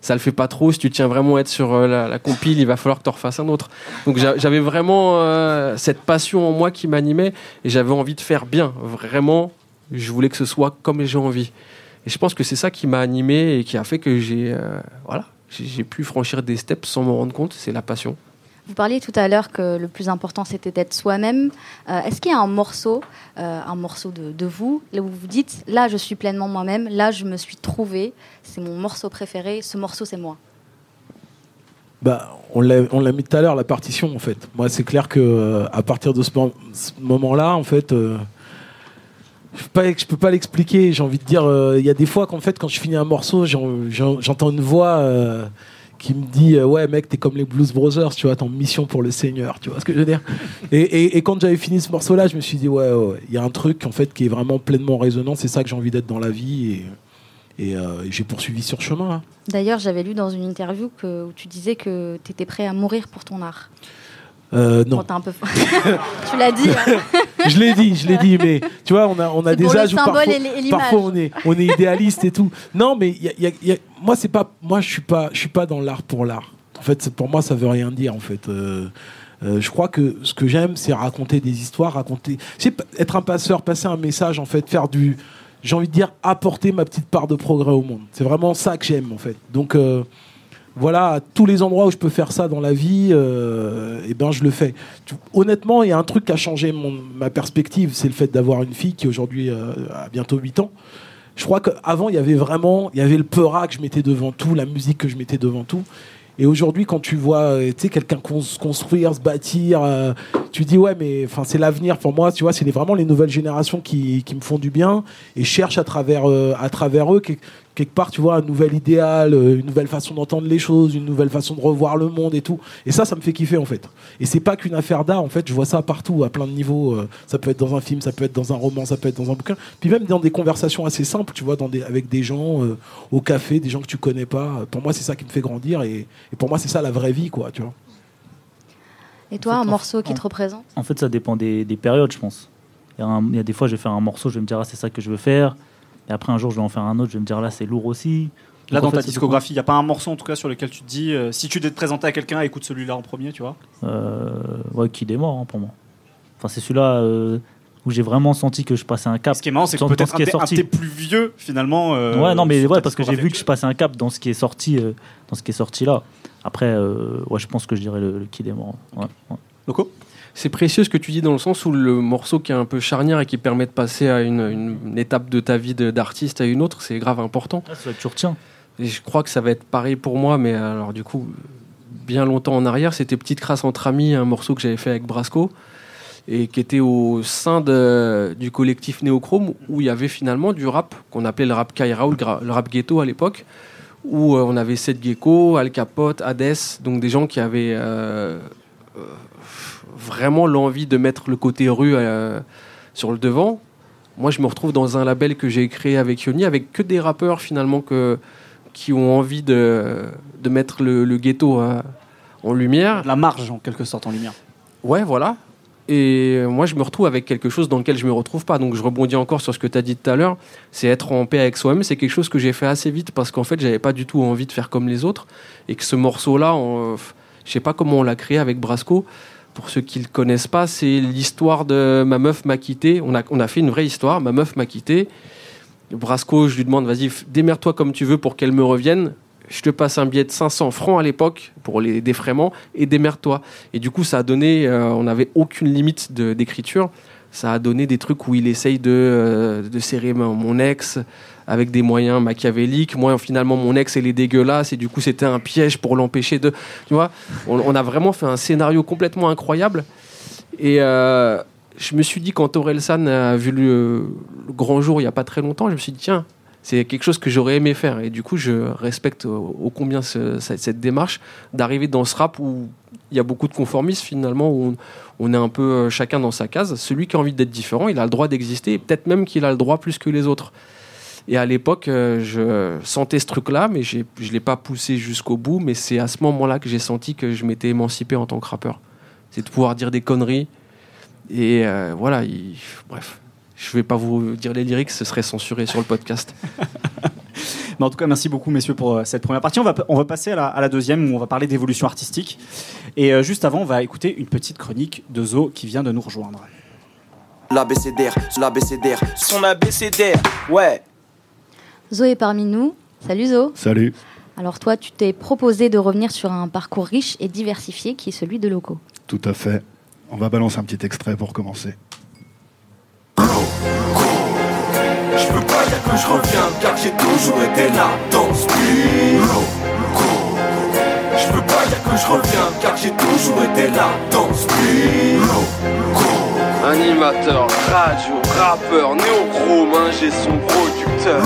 ça le fait pas trop. Si tu tiens vraiment à être sur euh, la, la compile, il va falloir que tu refasses un autre. Donc j'a- j'avais vraiment euh, cette passion en moi qui m'animait et j'avais envie de faire bien. Vraiment, je voulais que ce soit comme j'ai envie. Et je pense que c'est ça qui m'a animé et qui a fait que j'ai euh, voilà, j'ai pu franchir des steps sans me rendre compte. C'est la passion. Vous parliez tout à l'heure que le plus important c'était d'être soi-même. Euh, Est-ce qu'il y a un morceau, euh, un morceau de, de vous, là où vous vous dites là je suis pleinement moi-même, là je me suis trouvé, c'est mon morceau préféré, ce morceau c'est moi? Bah, on l'a mis tout à l'heure, la partition, en fait. Moi, c'est clair que euh, à partir de ce, mo- ce moment-là, en fait, euh, je peux pas, je peux pas l'expliquer. J'ai envie de dire, euh, il y a des fois qu'en fait, quand je finis un morceau, j'en- j'en- j'entends une voix euh, qui me dit, euh, ouais, mec, t'es comme les Blues Brothers, tu vois, t'es en mission pour le Seigneur, tu vois ce que je veux dire? Et, et- et quand j'avais fini ce morceau-là, je me suis dit, ouais, il y a un truc en fait qui est vraiment pleinement résonnant. C'est ça que j'ai envie d'être dans la vie et, j'ai poursuivi sur chemin. là. D'ailleurs j'avais lu dans une interview que, où tu disais que tu étais prêt à mourir pour ton art. Euh, non. Bon, un peu... tu l'as dit. hein. je l'ai dit, je l'ai dit, mais tu vois, on a, on a des âges où parfois, on est, on est idéaliste et tout. Non, mais il y a- il y a- il y a- moi c'est pas, moi je suis pas, je suis pas dans l'art pour l'art. En fait, pour moi ça veut rien dire en fait. Euh, euh, je crois que ce que j'aime, c'est raconter des histoires, raconter, c'est être un passeur, passer un message en fait, faire du, j'ai envie de dire, apporter ma petite part de progrès au monde. C'est vraiment ça que j'aime en fait. Donc euh, voilà, tous les endroits où je peux faire ça dans la vie, euh, eh ben je le fais. Honnêtement, il y a un truc qui a changé ma perspective, c'est le fait d'avoir une fille qui aujourd'hui euh, a bientôt 8 ans. Je crois qu'avant, il y avait vraiment, il y avait le peura que je mettais devant tout, la musique que je mettais devant tout. Et aujourd'hui, quand tu vois euh, quelqu'un se construire, se bâtir, tu dis ouais, mais c'est l'avenir pour moi. Tu vois, c'est vraiment les nouvelles générations qui, qui me font du bien et je cherche à travers, à travers eux quelque part, tu vois, un nouvel idéal, euh, une nouvelle façon d'entendre les choses, une nouvelle façon de revoir le monde et tout. Et ça, ça me fait kiffer en fait. Et c'est pas qu'une affaire d'art, en fait, je vois ça partout, à plein de niveaux. euh, ça peut être dans un film, ça peut être dans un roman, ça peut être dans un bouquin. Puis même dans des conversations assez simples, tu vois, dans des, avec des gens euh, au café, des gens que tu connais pas. Pour moi, c'est ça qui me fait grandir et, et pour moi, c'est ça la vraie vie, quoi, tu vois. Et toi, En un morceau qui te représente? En fait, ça dépend des, des périodes, je pense. Il y, a un- il y a des fois, je vais faire un morceau, je vais me dire, ah, c'est ça que je veux faire. Et après, un jour, je vais en faire un autre, je vais me dire, là, c'est lourd aussi. Là, dans en fait, ta discographie, il n'y a pas un morceau en tout cas sur lequel tu te dis, euh, si tu devais te présenter à quelqu'un, écoute celui-là en premier, tu vois. Euh, ouais, qui démord hein, pour moi. Enfin, c'est celui-là euh, où j'ai vraiment senti que je passais un cap. Ce qui est marrant, c'est que peut-être un, est des- un sorti. des plus vieux finalement. ouais, non, mais ouais, parce que j'ai vu que je passais un cap dans ce qui est sorti, dans ce qui est sorti là. Après, ouais, je pense que je dirais le, le. Ouais, ouais. Loco C'est précieux ce que tu dis dans le sens où le morceau qui est un peu charnière et qui permet de passer à une, une- une étape de ta vie d'artiste à une autre, c'est grave important. Vrai que tu retiens. Et je crois que ça va être pareil pour moi, mais alors du coup, bien longtemps en arrière, c'était Petite Crasse entre amis, un morceau que j'avais fait avec Brasco et qui était au sein de- du collectif Néochrome où il y avait finalement du rap qu'on appelait le rap Kaira ou le, rap ghetto à l'époque où euh, on avait Seth Gecko, Al Capote, Hades, donc des gens qui avaient euh, vraiment l'envie de mettre le côté rue euh, sur le devant. Moi, je me retrouve dans un label que j'ai créé avec Yoni, avec que des rappeurs finalement que, qui ont envie de, de mettre le, le ghetto euh, en lumière. La marge en quelque sorte en lumière. Ouais, voilà. Et moi, je me retrouve avec quelque chose dans lequel je me retrouve pas. Donc, je rebondis encore sur ce que tu as dit tout à l'heure. C'est être en paix avec soi-même. C'est quelque chose que j'ai fait assez vite parce qu'en fait, j'avais pas du tout envie de faire comme les autres. Et que ce morceau-là, je sais pas comment on l'a créé avec Brasco. Pour ceux qui le connaissent pas, c'est l'histoire de ma meuf m'a quitté. On a, fait une vraie histoire. Ma meuf m'a quitté. Brasco, je lui demande, vas-y, démerde-toi comme tu veux pour qu'elle me revienne. Je te passe un billet de 500 francs à l'époque pour les défraiements et démerde-toi. Et du coup, ça a donné, euh, on n'avait aucune limite d'écriture. Ça a donné des trucs où il essaye de, euh, serrer mon ex avec des moyens machiavéliques. Moi, finalement, mon ex, elle est dégueulasse et du coup, c'était un piège pour l'empêcher de. Tu vois, on, a vraiment fait un scénario complètement incroyable. Et euh, je me suis dit, quand Orelsan a vu le, grand jour il n'y a pas très longtemps, je me suis dit, tiens, c'est quelque chose que j'aurais aimé faire. Et du coup, je respecte ô combien ce- cette, cette démarche d'arriver dans ce rap où il y a beaucoup de conformisme finalement, où on, on est un peu euh, chacun dans sa case. Celui qui a envie d'être différent, il a le droit d'exister, et peut-être même qu'il a le droit plus que les autres. Et à l'époque, euh, je sentais ce truc-là, mais j'ai- je ne l'ai pas poussé jusqu'au bout. Mais c'est à ce moment-là que j'ai senti que je m'étais émancipé en tant que rappeur. C'est de pouvoir dire des conneries. Et euh, voilà, il- bref. Je vais pas vous dire les lyrics, ce serait censuré sur le podcast. Mais en tout cas, merci beaucoup, messieurs, pour euh, cette première partie. On va, on va passer à la, à la deuxième où on va parler d'évolution artistique. Et euh, juste avant, on va écouter une petite chronique de Zo qui vient de nous rejoindre. L'abécédaire, l'abécédaire. Son abécédaire, ouais. Zo est parmi nous. Salut Zo. Salut. Alors toi, tu t'es proposé de revenir sur un parcours riche et diversifié qui est celui de Loco. Tout à fait. On va balancer un petit extrait pour commencer. Je veux pas dire que je reviens car j'ai toujours été là dans ce. Je veux pas dire que je reviens car j'ai toujours été là dans ce beat. Animateur, radio, rappeur, néochrome, ingé son producteur.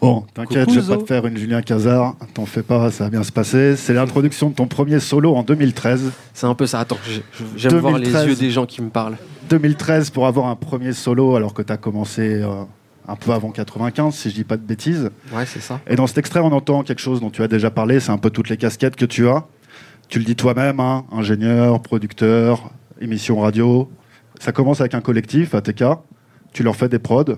Bon, t'inquiète, je vais pas te faire une Julien Cazard. T'en fais pas, ça va bien se passer. C'est l'introduction de ton premier solo en 2013. C'est un peu ça. Attends, j'ai- j'aime voir les 2013. yeux des gens qui me parlent. 2013 pour avoir un premier solo alors que t'as commencé euh, un peu avant 95, si je dis pas de bêtises. Ouais, c'est ça. Et dans cet extrait, on entend quelque chose dont tu as déjà parlé. C'est un peu toutes les casquettes que tu as. Tu le dis toi-même, hein, ingénieur, producteur, émission radio. Ça commence avec un collectif, ATK. Tu leur fais des prods.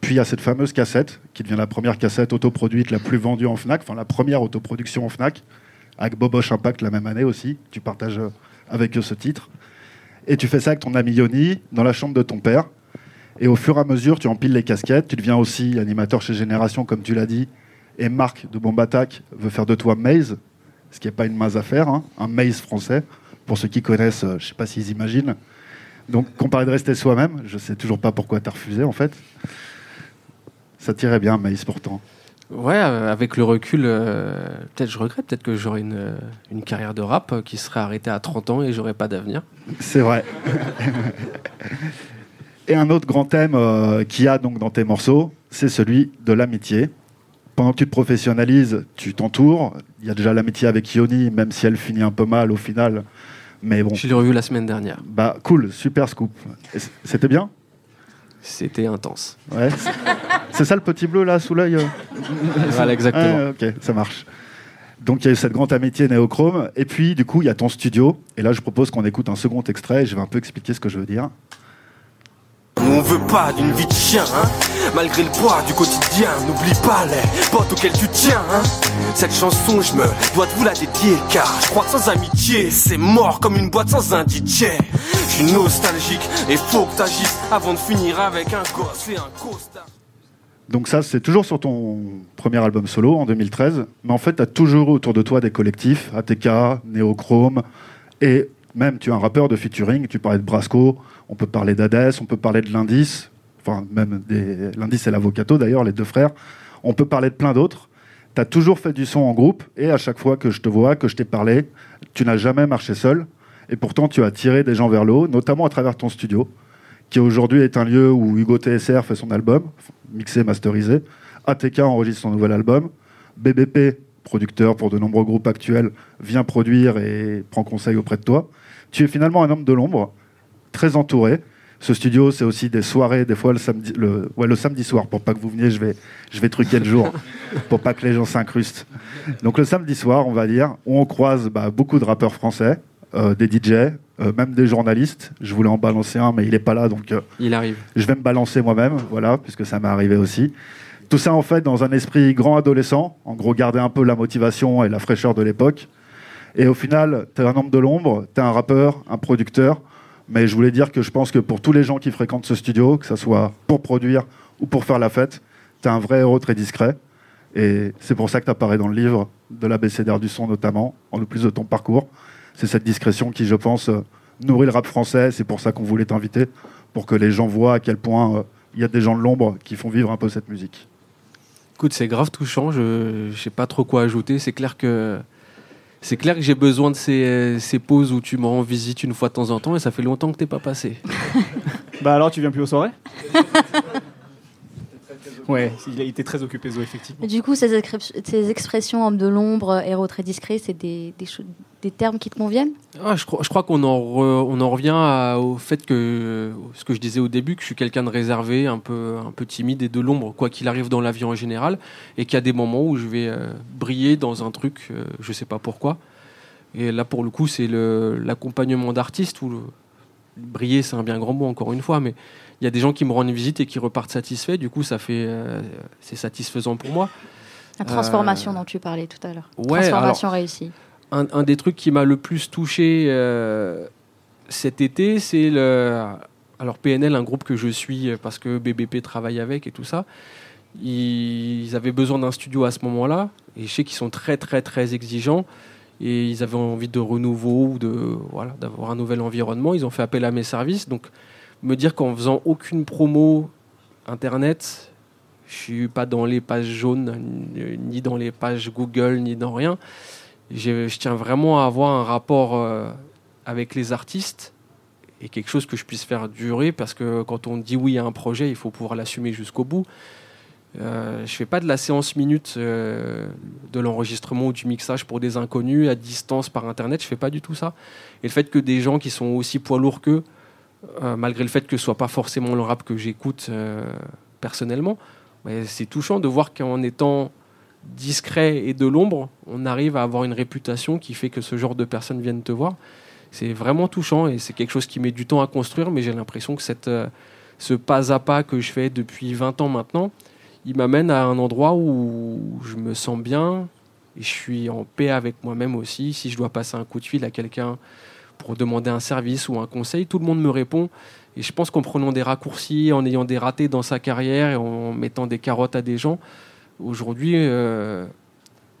Puis il y a cette fameuse cassette qui devient la première cassette autoproduite la plus vendue en Fnac, enfin la première autoproduction en Fnac, avec Boboche Impact la même année aussi. Tu partages euh, avec eux ce titre. Et tu fais ça avec ton ami Yoni dans la chambre de ton père. Et au fur et à mesure, tu empiles les casquettes. Tu deviens aussi animateur chez Génération, comme tu l'as dit. Et Marc de Bomb Attack veut faire de toi Maze, ce qui n'est pas une maze à faire, hein, un Maze français. Pour ceux qui connaissent, euh, je ne sais pas s'ils imaginent. Donc, comparé de rester soi-même, je sais toujours pas pourquoi tu as refusé en fait. Ça tirait bien, Maze pourtant. Ouais, euh, avec le recul, euh, peut-être je regrette, peut-être que j'aurais une, euh, une carrière de rap qui serait arrêtée à 30 ans et j'aurais pas d'avenir. C'est vrai. Et un autre grand thème euh, qu'il y a donc dans tes morceaux, c'est celui de l'amitié. Pendant que tu te professionnalises, tu t'entoures. Il y a déjà l'amitié avec Yoni, même si elle finit un peu mal au final. Mais bon, Je l'ai revu la semaine dernière. bah cool, super scoop. C'était bien? C'était intense. Ouais. c'est- C'est ça le petit bleu là sous l'œil euh Voilà, exactement. Ah, ok, ça marche. Donc il y a eu cette grande amitié néochrome. Et puis du coup, il y a ton studio. Et là, je propose qu'on écoute un second extrait. Et je vais un peu expliquer ce que je veux dire. On veut pas d'une vie de chien, hein Malgré le poids du quotidien, n'oublie pas les potes auxquels tu tiens, hein Cette chanson, je me dois de vous la dédier, car je crois que sans amitié, c'est mort comme une boîte sans un DJ. Je suis nostalgique et faut que t'agisses avant de finir avec un gosse et un costard. Donc ça, c'est toujours sur ton premier album solo en 2013. Mais en fait, tu as toujours autour de toi des collectifs, ATK, Néochrome, et même tu es un rappeur de featuring, tu parlais de Brasco, on peut parler d'Hadès, on peut parler de l'Indice, enfin même des... l'Indice et l'Avocato d'ailleurs, les deux frères. On peut parler de plein d'autres. Tu as toujours fait du son en groupe, et à chaque fois que je te vois, que je t'ai parlé, tu n'as jamais marché seul. Et pourtant, tu as tiré des gens vers le haut, notamment à travers ton studio, qui aujourd'hui est un lieu où Hugo TSR fait son album, mixé, masterisé. ATK enregistre son nouvel album. BBP, producteur pour de nombreux groupes actuels, vient produire et prend conseil auprès de toi. Tu es finalement un homme de l'ombre, très entouré. Ce studio, c'est aussi des soirées, des fois le samedi, le, ouais, le samedi soir. Pour pas que vous veniez, je vais, je vais truquer le jour, pour pas que les gens s'incrustent. Donc le samedi soir, on va dire, où on croise bah, beaucoup de rappeurs français, euh, des DJ, euh, même des journalistes. Je voulais en balancer un, mais il est pas là, donc euh, Il arrive. je vais me balancer moi-même, voilà, puisque ça m'est arrivé aussi. Tout ça, en fait, dans un esprit grand adolescent, en gros, garder un peu la motivation et la fraîcheur de l'époque. Et au final, tu es un homme de l'ombre, tu es un rappeur, un producteur. Mais je voulais dire que je pense que pour tous les gens qui fréquentent ce studio, que ce soit pour produire ou pour faire la fête, tu es un vrai héros très discret. Et c'est pour ça que tu apparais dans le livre de l'ABCDR du son, notamment, en plus de ton parcours. C'est cette discrétion qui, je pense, euh, nourrit le rap français. C'est pour ça qu'on voulait t'inviter, pour que les gens voient à quel point euh, il y a des gens de l'ombre qui font vivre un peu cette musique. Écoute, c'est grave touchant. Je sais pas trop quoi ajouter. C'est clair que c'est clair que j'ai besoin de ces, ces pauses où tu me rends visite une fois de temps en temps et ça fait longtemps que t'es pas passé. Bah alors, tu viens plus aux soirées? Ouais, il a été très occupé, Zo, effectivement. Du coup, ces, expressions homme de l'ombre, héros très discret, c'est des, des, cho- des termes qui te conviennent? Ah, je crois, je crois qu'on en, re- on en revient à- au fait que ce que je disais au début, que je suis quelqu'un de réservé, un peu, un peu timide et de l'ombre, quoi qu'il arrive dans la vie en général, et qu'il y a des moments où je vais euh, briller dans un truc, euh, je sais pas pourquoi. Et là, pour le coup, c'est l'accompagnement d'artistes où le- briller, c'est un bien grand mot encore une fois, mais il y a des gens qui me rendent visite et qui repartent satisfaits. Du coup, ça fait, euh, c'est satisfaisant pour moi. La transformation Euh, dont tu parlais tout à l'heure. Ouais, transformation réussie. un, un des trucs qui m'a le plus touché euh, cet été, c'est le. Alors, PNL, un groupe que je suis parce que BBP travaille avec et tout ça. Ils avaient besoin d'un studio à ce moment-là. Et je sais qu'ils sont très, très, très exigeants. Et ils avaient envie de renouveau ou de voilà d'avoir un nouvel environnement. Ils ont fait appel à mes services. Donc, me dire qu'en faisant aucune promo internet, je suis pas dans les pages jaunes, ni dans les pages Google, ni dans rien je, tiens vraiment à avoir un rapport euh, avec les artistes et quelque chose que je puisse faire durer parce que quand on dit oui à un projet, il faut pouvoir l'assumer jusqu'au bout. Euh, je fais pas de la séance minute euh, de l'enregistrement ou du mixage pour des inconnus à distance par internet. Je fais pas du tout ça. Et le fait que des gens qui sont aussi poids lourds qu'eux, euh, malgré le fait que ce soit pas forcément le rap que j'écoute euh, personnellement, c'est touchant de voir qu'en étant discret et de l'ombre, on arrive à avoir une réputation qui fait que ce genre de personnes viennent te voir. C'est vraiment touchant et c'est quelque chose qui met du temps à construire, mais j'ai l'impression que euh, ce pas à pas que je fais depuis 20 ans maintenant, il m'amène à un endroit où je me sens bien et je suis en paix avec moi-même aussi. Si je dois passer un coup de fil à quelqu'un pour demander un service ou un conseil, tout le monde me répond. Et je pense qu'en prenant des raccourcis, en ayant des ratés dans sa carrière et en mettant des carottes à des gens, aujourd'hui, euh,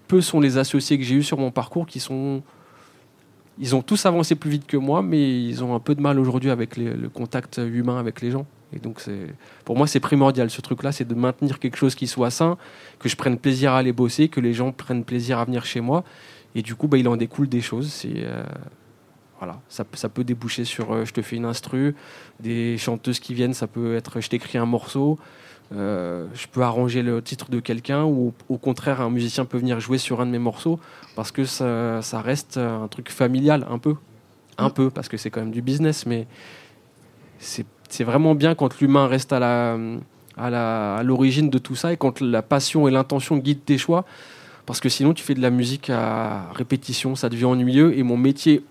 peu sont les associés que j'ai eus sur mon parcours qui sont. Ils ont tous avancé plus vite que moi, mais ils ont un peu de mal aujourd'hui avec le contact humain avec les gens. Et donc, pour moi, c'est primordial ce truc-là, c'est de maintenir quelque chose qui soit sain, que je prenne plaisir à aller bosser, que les gens prennent plaisir à venir chez moi. Et du coup, bah, il en découle des choses. C'est, euh, voilà, ça, ça peut déboucher sur euh, je te fais une instru, des chanteuses qui viennent, ça peut être je t'écris un morceau, euh, je peux arranger le titre de quelqu'un, ou au contraire, un musicien peut venir jouer sur un de mes morceaux, parce que ça, ça reste un truc familial, un peu. Un peu, parce que c'est quand même du business, mais c'est vraiment bien quand l'humain reste à la- à l'origine de tout ça et quand la passion et l'intention guident tes choix. Parce que sinon tu fais de la musique à répétition ça devient ennuyeux et mon métier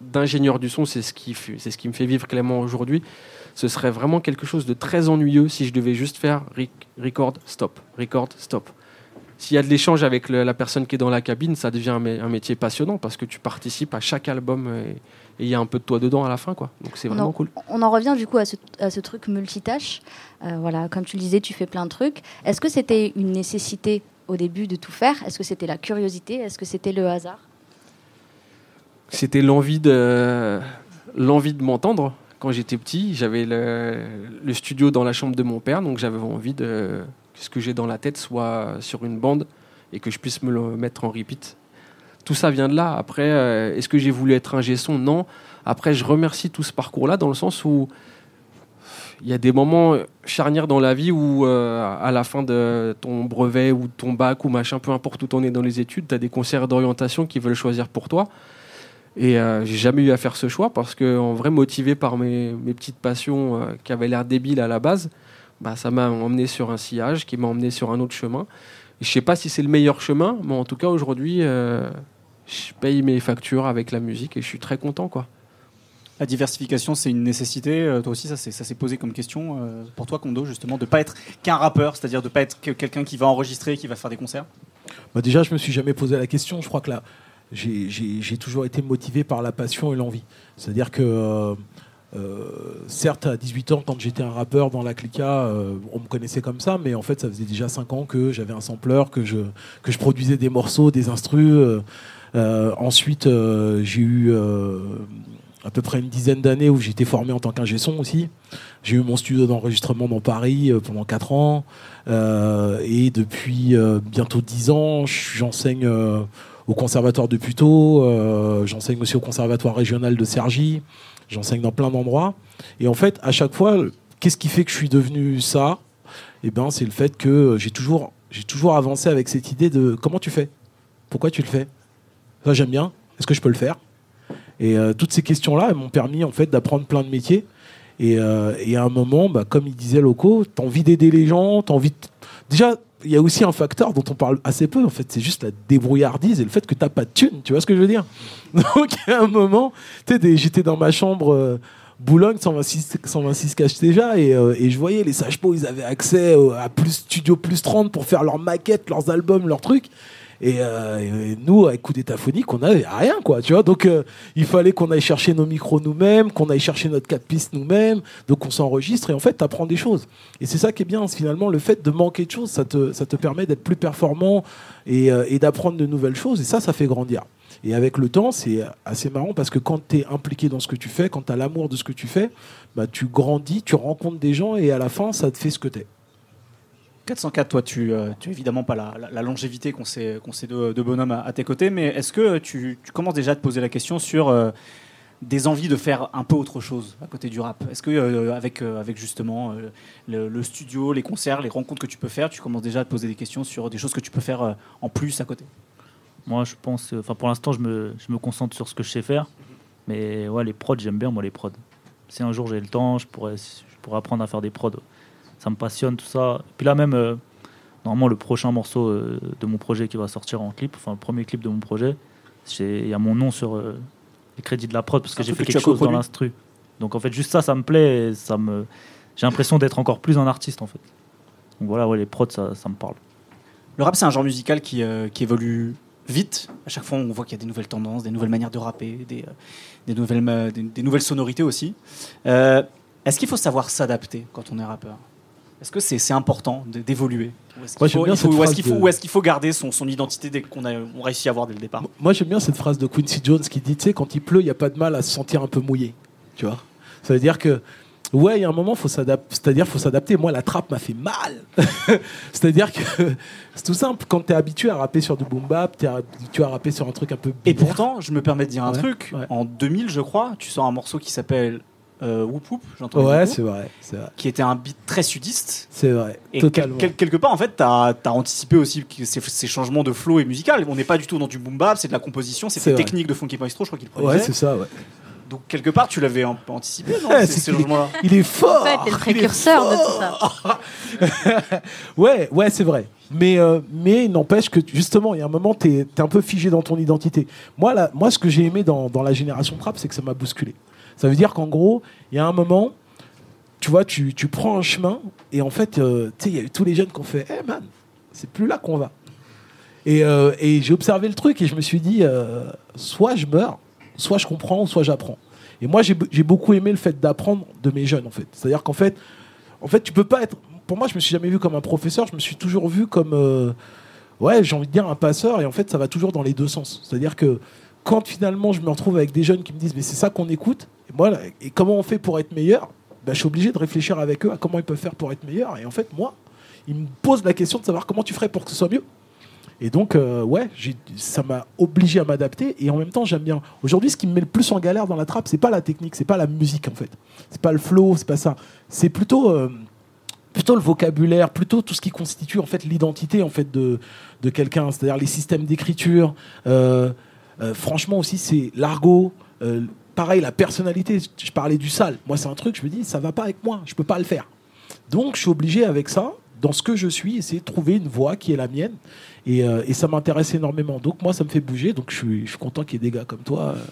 d'ingénieur du son c'est ce qui c'est ce qui me fait vivre Clément aujourd'hui. Ce serait vraiment quelque chose de très ennuyeux si je devais juste faire rec- record stop record stop. S'il y a de l'échange avec le- la personne qui est dans la cabine ça devient un, mé- un métier passionnant parce que tu participes à chaque album et il y a un peu de toi dedans à la fin quoi. Donc c'est On vraiment en, cool. on en revient du coup à ce, à ce truc multitâche. Euh, voilà, comme tu le disais, tu fais plein de trucs. Est-ce que c'était une nécessité au début de tout faire? Est-ce que c'était la curiosité? Est-ce que c'était le hasard? C'était l'envie de l'envie de m'entendre. Quand j'étais petit, j'avais le, studio dans la chambre de mon père, donc j'avais envie de que ce que j'ai dans la tête soit sur une bande et que je puisse me le mettre en repeat. Tout ça vient de là. Après, euh, est-ce que j'ai voulu être un son Non. Après, je remercie tout ce parcours-là dans le sens où il y a des moments charnières dans la vie où, euh, à la fin de ton brevet ou de ton bac ou machin, peu importe où tu en es dans les études, tu as des conseillers d'orientation qui veulent choisir pour toi. Et euh, j'ai jamais eu à faire ce choix parce que, en vrai, motivé par mes, mes petites passions euh, qui avaient l'air débiles à la base, bah, ça m'a emmené sur un sillage qui m'a emmené sur un autre chemin. Et je sais pas si c'est le meilleur chemin, mais en tout cas, aujourd'hui, euh, je paye mes factures avec la musique et je suis très content, quoi. La diversification, c'est une nécessité. Euh, toi aussi, ça s'est ça s'est posé comme question euh, pour toi, Kondo, justement, de pas être qu'un rappeur, c'est-à-dire de pas être que quelqu'un qui va enregistrer, qui va faire des concerts? Bah déjà, je me suis jamais posé la question. Je crois que là, j'ai- toujours été motivé par la passion et l'envie. C'est-à-dire que, euh, euh, certes, à 18 ans, quand j'étais un rappeur dans la Clica, euh, on me connaissait comme ça, mais en fait, ça faisait déjà 5 ans que j'avais un sampler, que je, produisais des morceaux, des instrus. ensuite, j'ai eu à peu près une dizaine d'années où j'étais formé en tant qu'ingé son aussi. J'ai eu mon studio d'enregistrement dans Paris pendant 4 ans. Et depuis bientôt 10 ans, j'enseigne au conservatoire de Puteaux, euh, j'enseigne aussi au conservatoire régional de Cergy, j'enseigne dans plein d'endroits. Et en fait, à chaque fois, qu'est-ce qui fait que je suis devenu ça? Eh ben, c'est le fait que j'ai toujours, j'ai toujours avancé avec cette idée de comment tu fais? Pourquoi tu le fais? Ça, j'aime bien. Est-ce que je peux le faire? Et euh, toutes ces questions-là, elles m'ont permis en fait d'apprendre plein de métiers. Et, euh, et à un moment, bah, comme il disait Loco, t'as envie d'aider les gens, t'as envie de... Déjà, il y a aussi un facteur dont on parle assez peu, en fait, c'est juste la débrouillardise et le fait que t'as pas de thunes, tu vois ce que je veux dire? Donc, à un moment, j'étais dans ma chambre... euh, Boulogne 126, 126 cache déjà et, euh, et je voyais les Sages-Pots ils avaient accès au- à plus Studio Plus 30 pour faire leurs maquettes, leurs albums, leurs trucs et, euh, et nous avec Coup d'état phonique on avait rien quoi tu vois. Donc euh, il fallait qu'on aille chercher nos micros nous-mêmes qu'on aille chercher notre 4 pistes nous-mêmes. Donc on s'enregistre et en fait tu apprends des choses. Et c'est ça qui est bien finalement le fait de manquer de choses ça te, ça te permet d'être plus performant et, euh, et d'apprendre de nouvelles choses. Et ça ça fait grandir. Et avec le temps, c'est assez marrant parce que quand tu es impliqué dans ce que tu fais, quand tu as l'amour de ce que tu fais, bah, tu grandis, tu rencontres des gens et à la fin, ça te fait ce que tu es. 404, toi, tu n'as évidemment pas la, longévité qu'ont ces, qu'ont ces deux, deux bonhommes à, tes côtés, mais est-ce que tu, tu commences déjà à te poser la question sur euh, des envies de faire un peu autre chose à côté du rap? Est-ce que euh, avec, euh, avec justement euh, le, studio, les concerts, les rencontres que tu peux faire, tu commences déjà à te poser des questions sur des choses que tu peux faire euh, en plus à côté? Moi, je pense. euh, Enfin, pour l'instant, je me, je me concentre sur ce que je sais faire. Mais ouais, les prods, j'aime bien, moi, les prods. Si un jour j'ai le temps, je pourrais, je pourrais apprendre à faire des prods. Ça me passionne, tout ça. Puis là, même, euh, normalement, le prochain morceau euh, de mon projet qui va sortir en clip, enfin, le premier clip de mon projet, il y a mon nom sur euh, les crédits de la prod parce que j'ai fait que quelque chose dans l'instru. Donc, en fait, juste ça, ça me plaît. et ça me... J'ai l'impression d'être encore plus un artiste, en fait. Donc voilà, ouais, les prods, ça, ça me parle. Le rap, c'est un genre musical qui, qui évolue vite. À chaque fois, on voit qu'il y a des nouvelles tendances, des nouvelles manières de rapper, des, euh, des, nouvelles, des, des nouvelles sonorités aussi. Euh, Est-ce qu'il faut savoir s'adapter quand on est rappeur? Est-ce que c'est important d'évoluer? Ou est-ce qu'il faut, bien il faut- faut, de- garder son, son identité dès qu'on a on réussit à avoir dès le départ? Moi, j'aime bien cette phrase de Quincy Jones qui dit, tu sais, quand il pleut, il n'y a pas de mal à se sentir un peu mouillé. Tu vois? Ça veut dire que Ouais, il y a un moment, faut s'adapter. C'est-à-dire, faut s'adapter. Moi, la trappe m'a fait mal. C'est-à-dire que c'est tout simple. Quand t'es habitué à rapper sur du boom bap, t'es habitué à rapper sur un truc un peu. Et pourtant, je me permets de dire un Ouais, truc. ouais. En 2000, je crois, tu sors un morceau qui s'appelle euh, Whoop Whoop, j'entends Ouais, c'est vrai, c'est vrai, qui était un beat très sudiste. c'est vrai. Et Totalement. quel- quelque part, en fait, t'as as anticipé aussi ces, ces changements de flow et musical. On n'est pas du tout dans du boom bap, c'est de la composition, c'est des techniques de Funky Maestro, je crois qu'il Ouais, produisait. c'est ça, ouais. Donc quelque part, tu l'avais un peu anticipé, non Ouais, ces, changements-là Il est fort. En fait, t'es le il est précurseur de tout ça. Ouais, ouais, c'est vrai. Mais, euh, mais il n'empêche que justement, il y a un moment, tu es, un peu figé dans ton identité. Moi, là, moi ce que j'ai aimé dans, dans la génération trap, c'est que ça m'a bousculé. Ça veut dire qu'en gros, il y a un moment, tu vois, tu, tu prends un chemin et en fait, euh, tu sais, il y a eu tous les jeunes qui ont fait Eh man, c'est plus là qu'on va. Et, euh, et j'ai observé le truc et je me suis dit euh, soit je meurs, soit je comprends, soit j'apprends. Et moi, j'ai beaucoup aimé le fait d'apprendre de mes jeunes, en fait. C'est-à-dire qu'en fait, en fait, tu peux pas être. Pour moi, je me suis jamais vu comme un professeur. Je me suis toujours vu comme, ouais, j'ai envie de dire un passeur. Et en fait, ça va toujours dans les deux sens. C'est-à-dire que quand finalement je me retrouve avec des jeunes qui me disent, mais c'est ça qu'on écoute. Et comment on fait pour être meilleur? Ben, je suis obligé de réfléchir avec eux à comment ils peuvent faire pour être meilleurs. Et en fait, moi, ils me posent la question de savoir comment tu ferais pour que ce soit mieux. Et donc, euh, ouais, ça m'a obligé à m'adapter. Et en même temps, j'aime bien. Aujourd'hui, ce qui me met le plus en galère dans la trappe, c'est pas la technique, c'est pas la musique en fait. C'est pas le flow, c'est pas ça. C'est plutôt, euh, plutôt le vocabulaire, plutôt tout ce qui constitue en fait l'identité en fait de, de quelqu'un. C'est-à-dire les systèmes d'écriture. euh, franchement aussi, c'est l'argot. Pareil, la personnalité. Je parlais du sale. Moi, c'est un truc. Je me dis, ça va pas avec moi. Je peux pas le faire. Donc, je suis obligé avec ça, dans ce que je suis, essayer de trouver une voie qui est la mienne. Et, euh, et ça m'intéresse énormément. Donc, moi, ça me fait bouger. Donc, je suis, je suis content qu'il y ait des gars comme toi, euh,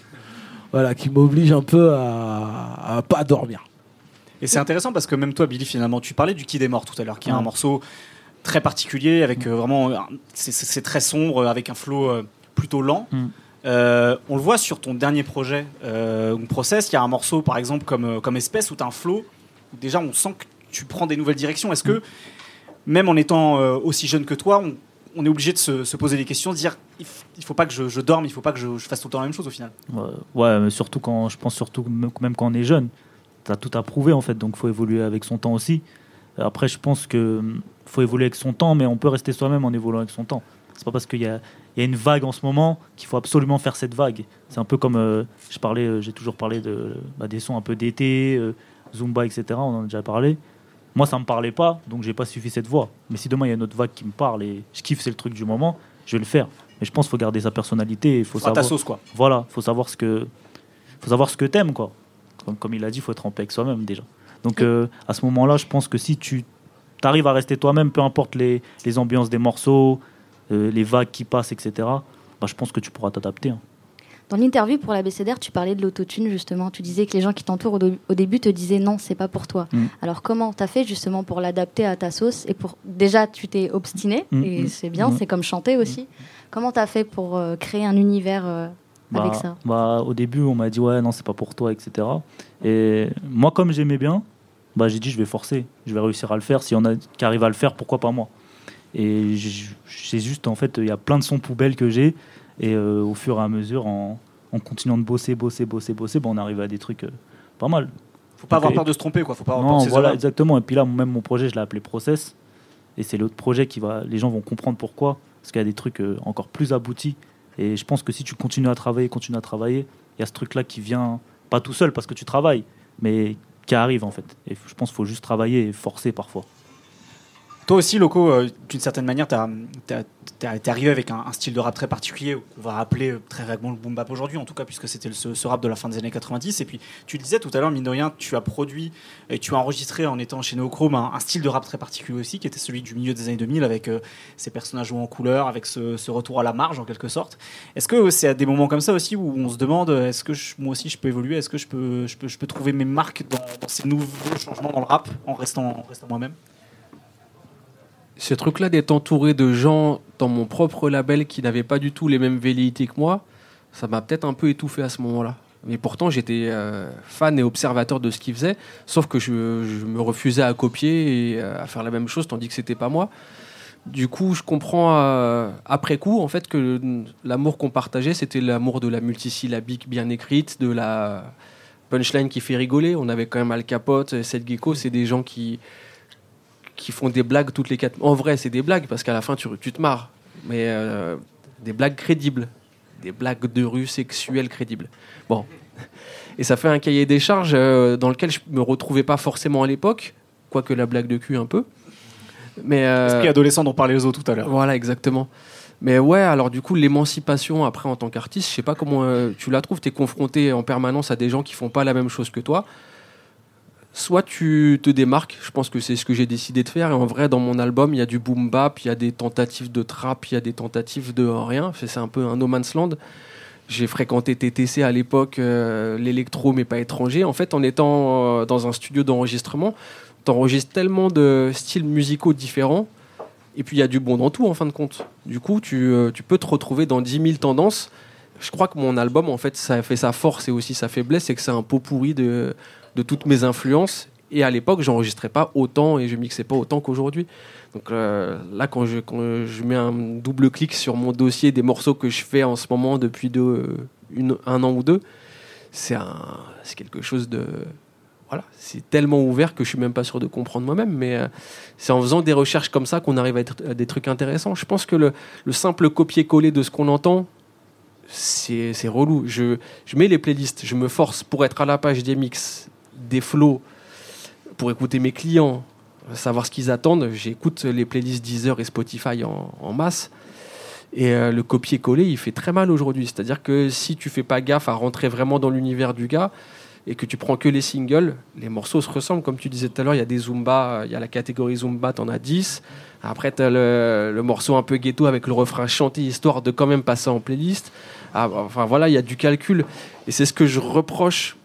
voilà, qui m'obligent un peu à, à pas dormir. Et c'est intéressant parce que même toi, Billy, finalement, tu parlais du Kid est mort tout à l'heure, qui est un morceau très particulier, avec euh, vraiment. c'est- très sombre, avec un flow euh, plutôt lent. Mm. Euh, on le voit sur ton dernier projet, euh, ou Process, il y a un morceau par exemple comme, euh, comme Espèce où tu as un flow, déjà on sent que tu prends des nouvelles directions. Est-ce que, même en étant euh, aussi jeune que toi, on, est obligé de se, se poser des questions, de dire il, il faut pas que je, dorme, il faut pas que je, fasse tout le temps la même chose au final? Ouais, mais surtout quand je pense surtout même quand on est jeune, t'as tout à prouver en fait, donc faut évoluer avec son temps aussi. Après, je pense que faut évoluer avec son temps, mais on peut rester soi-même en évoluant avec son temps. C'est pas parce qu'il y a, il y a une vague en ce moment qu'il faut absolument faire cette vague. C'est un peu comme euh, je parlais, euh, j'ai toujours parlé de bah, des sons un peu d'été, euh, Zumba, etc. On en a déjà parlé. Moi, ça me parlait pas, donc j'ai pas suffi cette voix. Mais si demain il y a une autre vague qui me parle et je kiffe, c'est le truc du moment, je vais le faire. Mais je pense qu'il faut garder sa personnalité. Il faut ta sauce quoi. voilà, faut savoir ce que faut savoir ce que t'aimes quoi. Comme, comme il a dit, faut être en paix avec soi-même déjà. Donc euh, à ce moment-là, je pense que si tu arrives à rester toi-même, peu importe les, les ambiances des morceaux, euh, les vagues qui passent, etc. Bah, je pense que tu pourras t'adapter. hein. Dans l'interview pour la BCDR, tu parlais de l'autotune justement. Tu disais que les gens qui t'entourent au, début te disaient non, c'est pas pour toi. Mm. Alors comment t'as fait justement pour l'adapter à ta sauce et pour déjà tu t'es obstiné Mm, et mm, c'est bien, c'est comme chanter aussi. Comment t'as fait pour euh, créer un univers euh, avec Bah, ça? bah, au début, on m'a dit ouais, non, c'est pas pour toi, etc. Et moi, comme j'aimais bien, bah, j'ai dit je vais forcer, je vais réussir à le faire. Si on a qui arrive à le faire, pourquoi pas moi? Et j- c'est juste en fait, il y a plein de sons poubelles que j'ai, et euh, au fur et à mesure, en, en continuant de bosser, bosser, bosser, bosser, bah, on arrive à des trucs euh, pas mal. Faut pas avoir peur de se tromper quoi, faut pas avoir Non, peur de voilà, erreurs. exactement. Et puis là, même mon projet, je l'ai appelé Process. Et c'est l'autre projet qui va. Les gens vont comprendre pourquoi. Parce qu'il y a des trucs euh, encore plus aboutis. Et je pense que si tu continues à travailler, continues à travailler, il y a ce truc-là qui vient, pas tout seul parce que tu travailles, mais qui arrive en fait. Et je pense qu'il faut juste travailler et forcer parfois. Toi aussi, Loco, euh, d'une certaine manière, tu es arrivé avec un, style de rap très particulier, qu'on va rappeler euh, très vaguement le boom bap aujourd'hui, en tout cas, puisque c'était ce, rap de la fin des années 90. Et puis, tu le disais tout à l'heure, mine de rien, tu as produit et tu as enregistré en étant chez Neochrome un, un style de rap très particulier aussi, qui était celui du milieu des années 2000, avec euh, ces personnages jouant en couleur, avec ce, retour à la marge, en quelque sorte. Est-ce que c'est à des moments comme ça aussi où on se demande, est-ce que moi aussi je peux évoluer, est-ce que je peux, trouver mes marques dans, ces nouveaux changements dans le rap, en restant moi-même? Ce truc-là d'être entouré de gens dans mon propre label qui n'avaient pas du tout les mêmes velléités que moi, ça m'a peut-être un peu étouffé à ce moment-là. Mais pourtant, j'étais euh, fan et observateur de ce qu'ils faisaient, sauf que je, me refusais à copier et euh, à faire la même chose, tandis que c'était pas moi. Du coup, je comprends euh, après coup, en fait, que l'amour qu'on partageait, c'était l'amour de la multisyllabique bien écrite, de la punchline qui fait rigoler. On avait quand même Al Capote, Seth Gecko, c'est des gens qui qui font des blagues toutes les quatre. En vrai, c'est des blagues parce qu'à la fin, tu, tu te marres. Mais euh, des blagues crédibles, des blagues de rue sexuelles crédibles. Bon. Et ça fait un cahier des charges euh, dans lequel je me retrouvais pas forcément à l'époque, quoique la blague de cul un peu. Mais euh, Esprit adolescent dont parlait Ozo tout à l'heure. voilà, exactement. Mais ouais, alors du coup, l'émancipation après en tant qu'artiste, je sais pas comment euh, tu la trouves? Tu es confronté en permanence à des gens qui font pas la même chose que toi. Soit tu te démarques, je pense que c'est ce que j'ai décidé de faire. Et en vrai, dans mon album, il y a du boom bap, il y a des tentatives de trap, il y a des tentatives de rien. C'est un peu un no man's land. J'ai fréquenté TTC à l'époque, euh, l'électro, mais pas étranger. En fait, en étant euh, dans un studio d'enregistrement, t'enregistres tellement de styles musicaux différents et puis il y a du bon dans tout en fin de compte. Du coup, tu, euh, peux te retrouver dans 10 000 tendances. Je crois que mon album, en fait, ça fait sa force et aussi sa faiblesse, c'est que c'est un pot pourri de, de toutes mes influences. Et à l'époque, j'enregistrais pas autant et je mixais pas autant qu'aujourd'hui. Donc euh, là, quand je, quand je mets un double clic sur mon dossier des morceaux que je fais en ce moment depuis une- un an ou deux, c'est quelque chose de. Voilà, c'est tellement ouvert que je suis même pas sûr de comprendre moi-même, mais euh, c'est en faisant des recherches comme ça qu'on arrive à, des trucs intéressants. Je pense que le, le simple copier-coller de ce qu'on entend, c'est c'est relou. Je, je mets les playlists, je me force pour être à la page des mix, des flows, pour écouter mes clients, savoir ce qu'ils attendent. J'écoute les playlists Deezer et Spotify en, masse. Et euh, le copier-coller, il fait très mal aujourd'hui. C'est-à-dire que si tu fais pas gaffe à rentrer vraiment dans l'univers du gars et que tu prends que les singles, les morceaux se ressemblent. Comme tu disais tout à l'heure, il y a des Zumba, il y a la catégorie Zumba, t'en as 10. Après, tu as le, le morceau un peu ghetto avec le refrain chanté, histoire de quand même passer en playlist. Ah, enfin voilà, il y a du calcul. Et c'est ce que je reproche.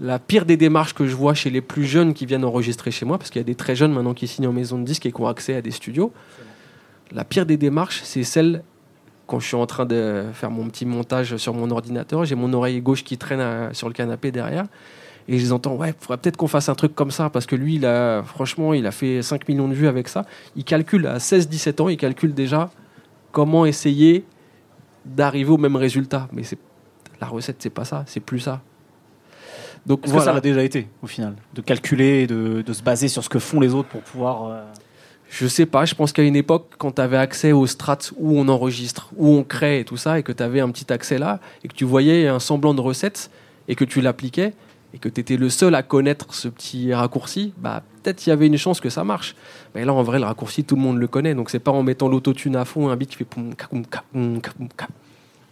La pire des démarches que je vois chez les plus jeunes qui viennent enregistrer chez moi, parce qu'il y a des très jeunes maintenant qui signent en maison de disques et qui ont accès à des studios. La pire des démarches, c'est celle quand je suis en train de faire mon petit montage sur mon ordinateur, j'ai mon oreille gauche qui traîne sur le canapé derrière. Et je les entends, ouais, faudrait peut-être qu'on fasse un truc comme ça, parce que lui, il a, franchement, il a fait 5 millions de vues avec ça. Il calcule à 16-17 ans, il calcule déjà comment essayer d'arriver au même résultat. Mais la recette, c'est pas ça, c'est plus ça. Donc que ça voilà. l'a déjà été, au final De calculer, et de, de se baser sur ce que font les autres pour pouvoir. euh, Je sais pas, je pense qu'à une époque, quand tu avais accès aux strats où on enregistre, où on crée et tout ça, et que tu avais un petit accès là, et que tu voyais un semblant de recette, et que tu l'appliquais, et que tu étais le seul à connaître ce petit raccourci, bah peut-être il y avait une chance que ça marche. Mais là, en vrai, le raccourci, tout le monde le connaît, donc c'est pas en mettant l'autotune à fond, un beat qui fait.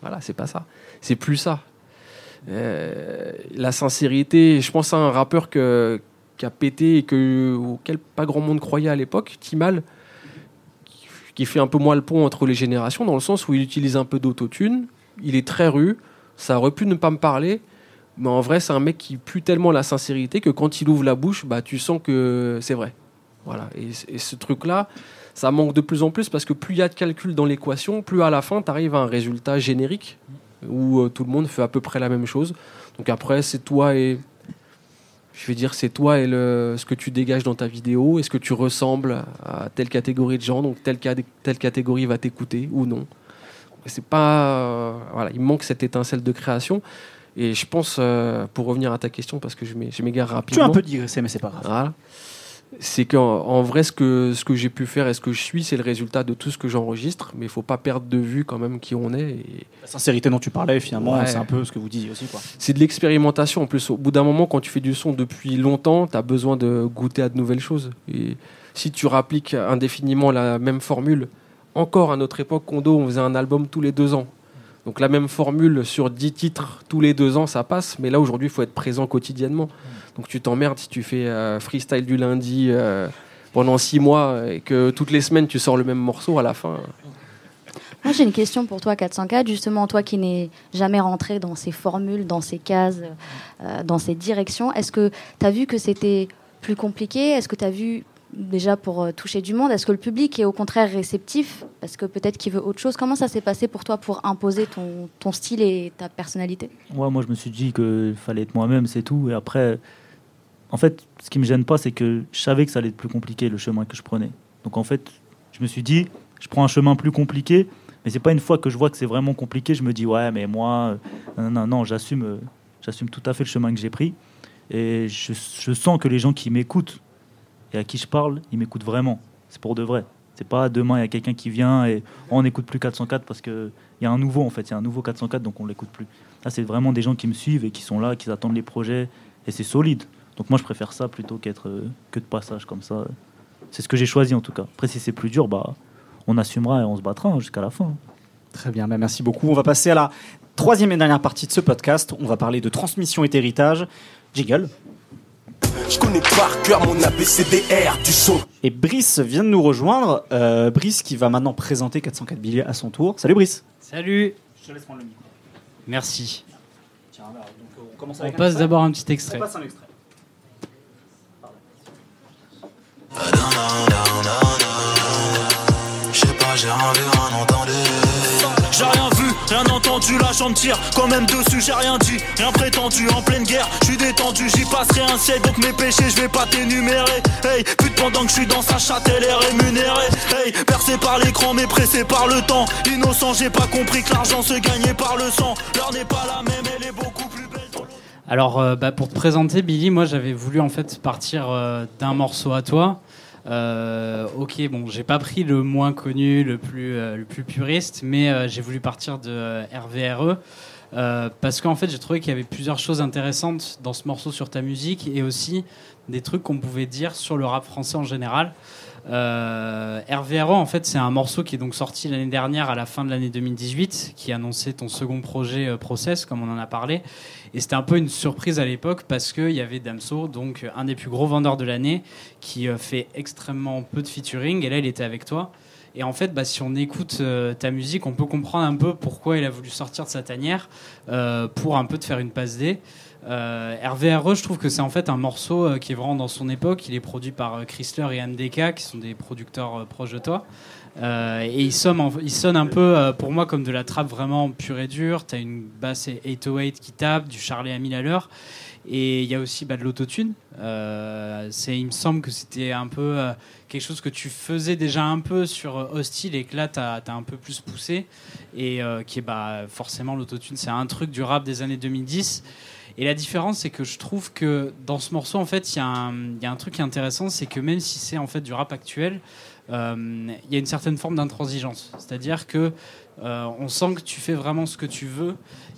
Voilà, c'est pas ça. C'est plus ça. Euh, la sincérité, je pense à un rappeur qui a pété et que, auquel pas grand monde croyait à l'époque, Timal, qui- fait un peu moins le pont entre les générations, dans le sens où il utilise un peu d'autotune, il est très rue, ça aurait pu ne pas me parler, mais en vrai, c'est un mec qui pue tellement la sincérité que quand il ouvre la bouche, bah, tu sens que c'est vrai. Voilà. Et, et ce truc-là, ça manque de plus en plus parce que plus il y a de calcul dans l'équation, plus à la fin, tu arrives à un résultat générique où euh, tout le monde fait à peu près la même chose. Donc après, c'est toi et. Je vais dire, c'est toi et le, ce que tu dégages dans ta vidéo. Est-ce que tu ressembles à telle catégorie de gens Donc telle, ca- telle catégorie va t'écouter ou non. C'est pas. euh, voilà, il manque cette étincelle de création. Et je pense, euh, pour revenir à ta question, parce que je m'é- je m'égare Tu as rapidement. un peu digressé, mais c'est pas grave. Voilà. C'est qu'en en vrai, ce que, ce que j'ai pu faire et ce que je suis, c'est le résultat de tout ce que j'enregistre. Mais il faut pas perdre de vue quand même qui on est. Et La sincérité dont tu parlais, finalement, Ouais. c'est un peu ce que vous disiez aussi. C'est de l'expérimentation. En plus, au bout d'un moment, quand tu fais du son depuis longtemps, tu as besoin de goûter à de nouvelles choses. Et si tu rappliques indéfiniment la même formule, encore à notre époque, Kondo, on faisait un album tous les deux ans. Donc la même formule sur 10 titres tous les deux ans, ça passe. Mais là, aujourd'hui, il faut être présent quotidiennement. Donc tu t'emmerdes si tu fais euh, freestyle du lundi euh, pendant six mois et que toutes les semaines, tu sors le même morceau à la fin. Moi, j'ai une question pour toi, 404. Justement, toi qui n'es jamais rentré dans ces formules, dans ces cases, euh, dans ces directions, est-ce que tu as vu que c'était plus compliqué? Est-ce que tu as vu, déjà pour euh, toucher du monde, est-ce que le public est au contraire réceptif? Parce que peut-être qu'il veut autre chose. Comment ça s'est passé pour toi pour imposer ton, style et ta personnalité? Ouais, moi, je me suis dit qu'il fallait être moi-même, c'est tout. Et après, en fait, ce qui me gêne pas, c'est que je savais que ça allait être plus compliqué, le chemin que je prenais. Donc, en fait, je me suis dit, je prends un chemin plus compliqué, mais c'est pas une fois que je vois que c'est vraiment compliqué, je me dis, ouais, mais moi, euh, non, non, non, j'assume. euh, J'assume tout à fait le chemin que j'ai pris. Et je sens que les gens qui m'écoutent à qui je parle, ils m'écoutent vraiment. C'est pour de vrai. C'est pas demain, il y a quelqu'un qui vient et on n'écoute plus 404 parce qu'il y a un nouveau en fait. Il y a un nouveau 404 donc on l'écoute plus. Là, c'est vraiment des gens qui me suivent et qui sont là, qui attendent les projets et c'est solide. Donc moi, je préfère ça plutôt qu'être euh, que de passage comme ça. C'est ce que j'ai choisi en tout cas. Après, si c'est plus dur, bah, on assumera et on se battra hein, jusqu'à la fin. Très bien, bah, merci beaucoup. On va passer à la troisième et dernière partie de ce podcast. On va parler de transmission et d'héritage. Jiggle. Je connais par cœur mon ABCDR du son. Et Brice vient de nous rejoindre. Euh, Brice qui va maintenant présenter 404 billets à son tour. Salut Brice. Salut, Je te laisse prendre le micro. merci. Tiens, alors, donc, on commence On avec un passe d'abord un petit extrait. On passe un extrait. Je sais pas, j'ai rien vu, rien entendu. La jambe tire quand même dessus, j'ai rien dit, rien prétendu, en pleine guerre, je suis détendu, j'y passerai un siècle, donc mes péchés, je vais pas t'énumérer. Hey, pute pendant que je suis dans sa chatte, elle est rémunérée. Hey, percé par l'écran, mais pressé par le temps. Innocent, j'ai pas compris que l'argent se gagnait par le sang. L'heure n'est pas la même, elle est beaucoup plus belle. Alors, euh, bah, pour te présenter, Billy, moi j'avais voulu en fait partir euh, d'un morceau à toi. Euh, ok, bon, j'ai pas pris le moins connu, le plus, euh, puriste, mais euh, j'ai voulu partir de RVRE. parce qu'en fait, j'ai trouvé qu'il y avait plusieurs choses intéressantes dans ce morceau sur ta musique et aussi des trucs qu'on pouvait dire sur le rap français en général. Euh, RVRE, en fait, c'est un morceau qui est donc sorti l'année dernière à la fin de l'année 2018, qui annonçait ton second projet euh, Process, comme on en a parlé. Et c'était un peu une surprise à l'époque parce qu'il y avait Damso, donc un des plus gros vendeurs de l'année, qui euh, fait extrêmement peu de featuring. Et là, il était avec toi. Et en fait, bah, si on écoute euh, ta musique, on peut comprendre un peu pourquoi il a voulu sortir de sa tanière euh, pour un peu te faire une passe D. Euh, RVRE, je trouve que c'est en fait un morceau euh, qui est vraiment dans son époque. Il est produit par euh, Chrysler et MDK, qui sont des producteurs euh, proches de toi. Et il sonne, un peu pour moi comme de la trappe vraiment pure et dure. T'as une basse 808 qui tape, du Charlie à 1000 à l'heure. Et il y a aussi bah, de l'autotune. Il me semble que c'était un peu quelque chose que tu faisais déjà un peu sur Hostile et que là, tu as, un peu plus poussé. Et qui est bah, forcément l'autotune, c'est un truc du rap des années 2010. Et la différence, c'est que je trouve que dans ce morceau, en fait, il y, a un- truc qui est intéressant, c'est que même si c'est en fait du rap actuel, euh, il y a une certaine forme d'intransigeance. C'est-à-dire que euh, on sent que tu fais vraiment ce que tu veux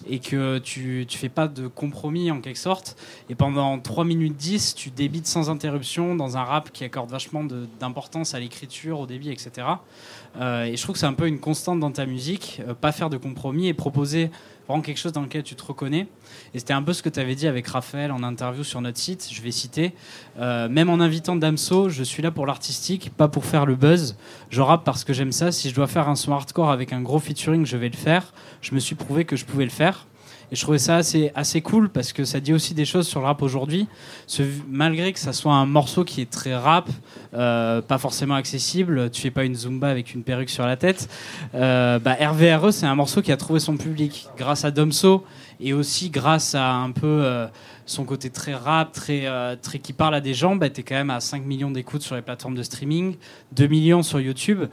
et que tu tu fais pas de compromis en quelque sorte. Et pendant 3 minutes 10, tu débites sans interruption dans un rap qui accorde vachement d'importance à l'écriture, au débit, etc. Euh, et je trouve que c'est un peu une constante dans ta musique, pas faire de compromis et proposer vraiment quelque chose dans lequel tu te reconnais. Et c'était un peu ce que tu avais dit avec Raphaël en interview sur notre site, je vais citer. Euh, même en invitant Damso, je suis là pour l'artistique, pas pour faire le buzz. Je rappe parce que j'aime ça. Si je dois faire un son hardcore avec un gros featuring, je vais le faire. Je me suis prouvé que je pouvais le faire. Et je trouvais ça assez, assez cool parce que ça dit aussi des choses sur le rap aujourd'hui. Malgré que ça soit un morceau qui est très rap, euh, pas forcément accessible, tu fais pas une zumba avec une perruque sur la tête. Euh, bah, RVRE, c'est un morceau qui a trouvé son public grâce à Domso et aussi grâce à un peu euh, son côté très rap, très, euh, très qui parle à des gens. Bah, tu es quand même à 5 millions d'écoutes sur les plateformes de streaming, 2 millions sur YouTube.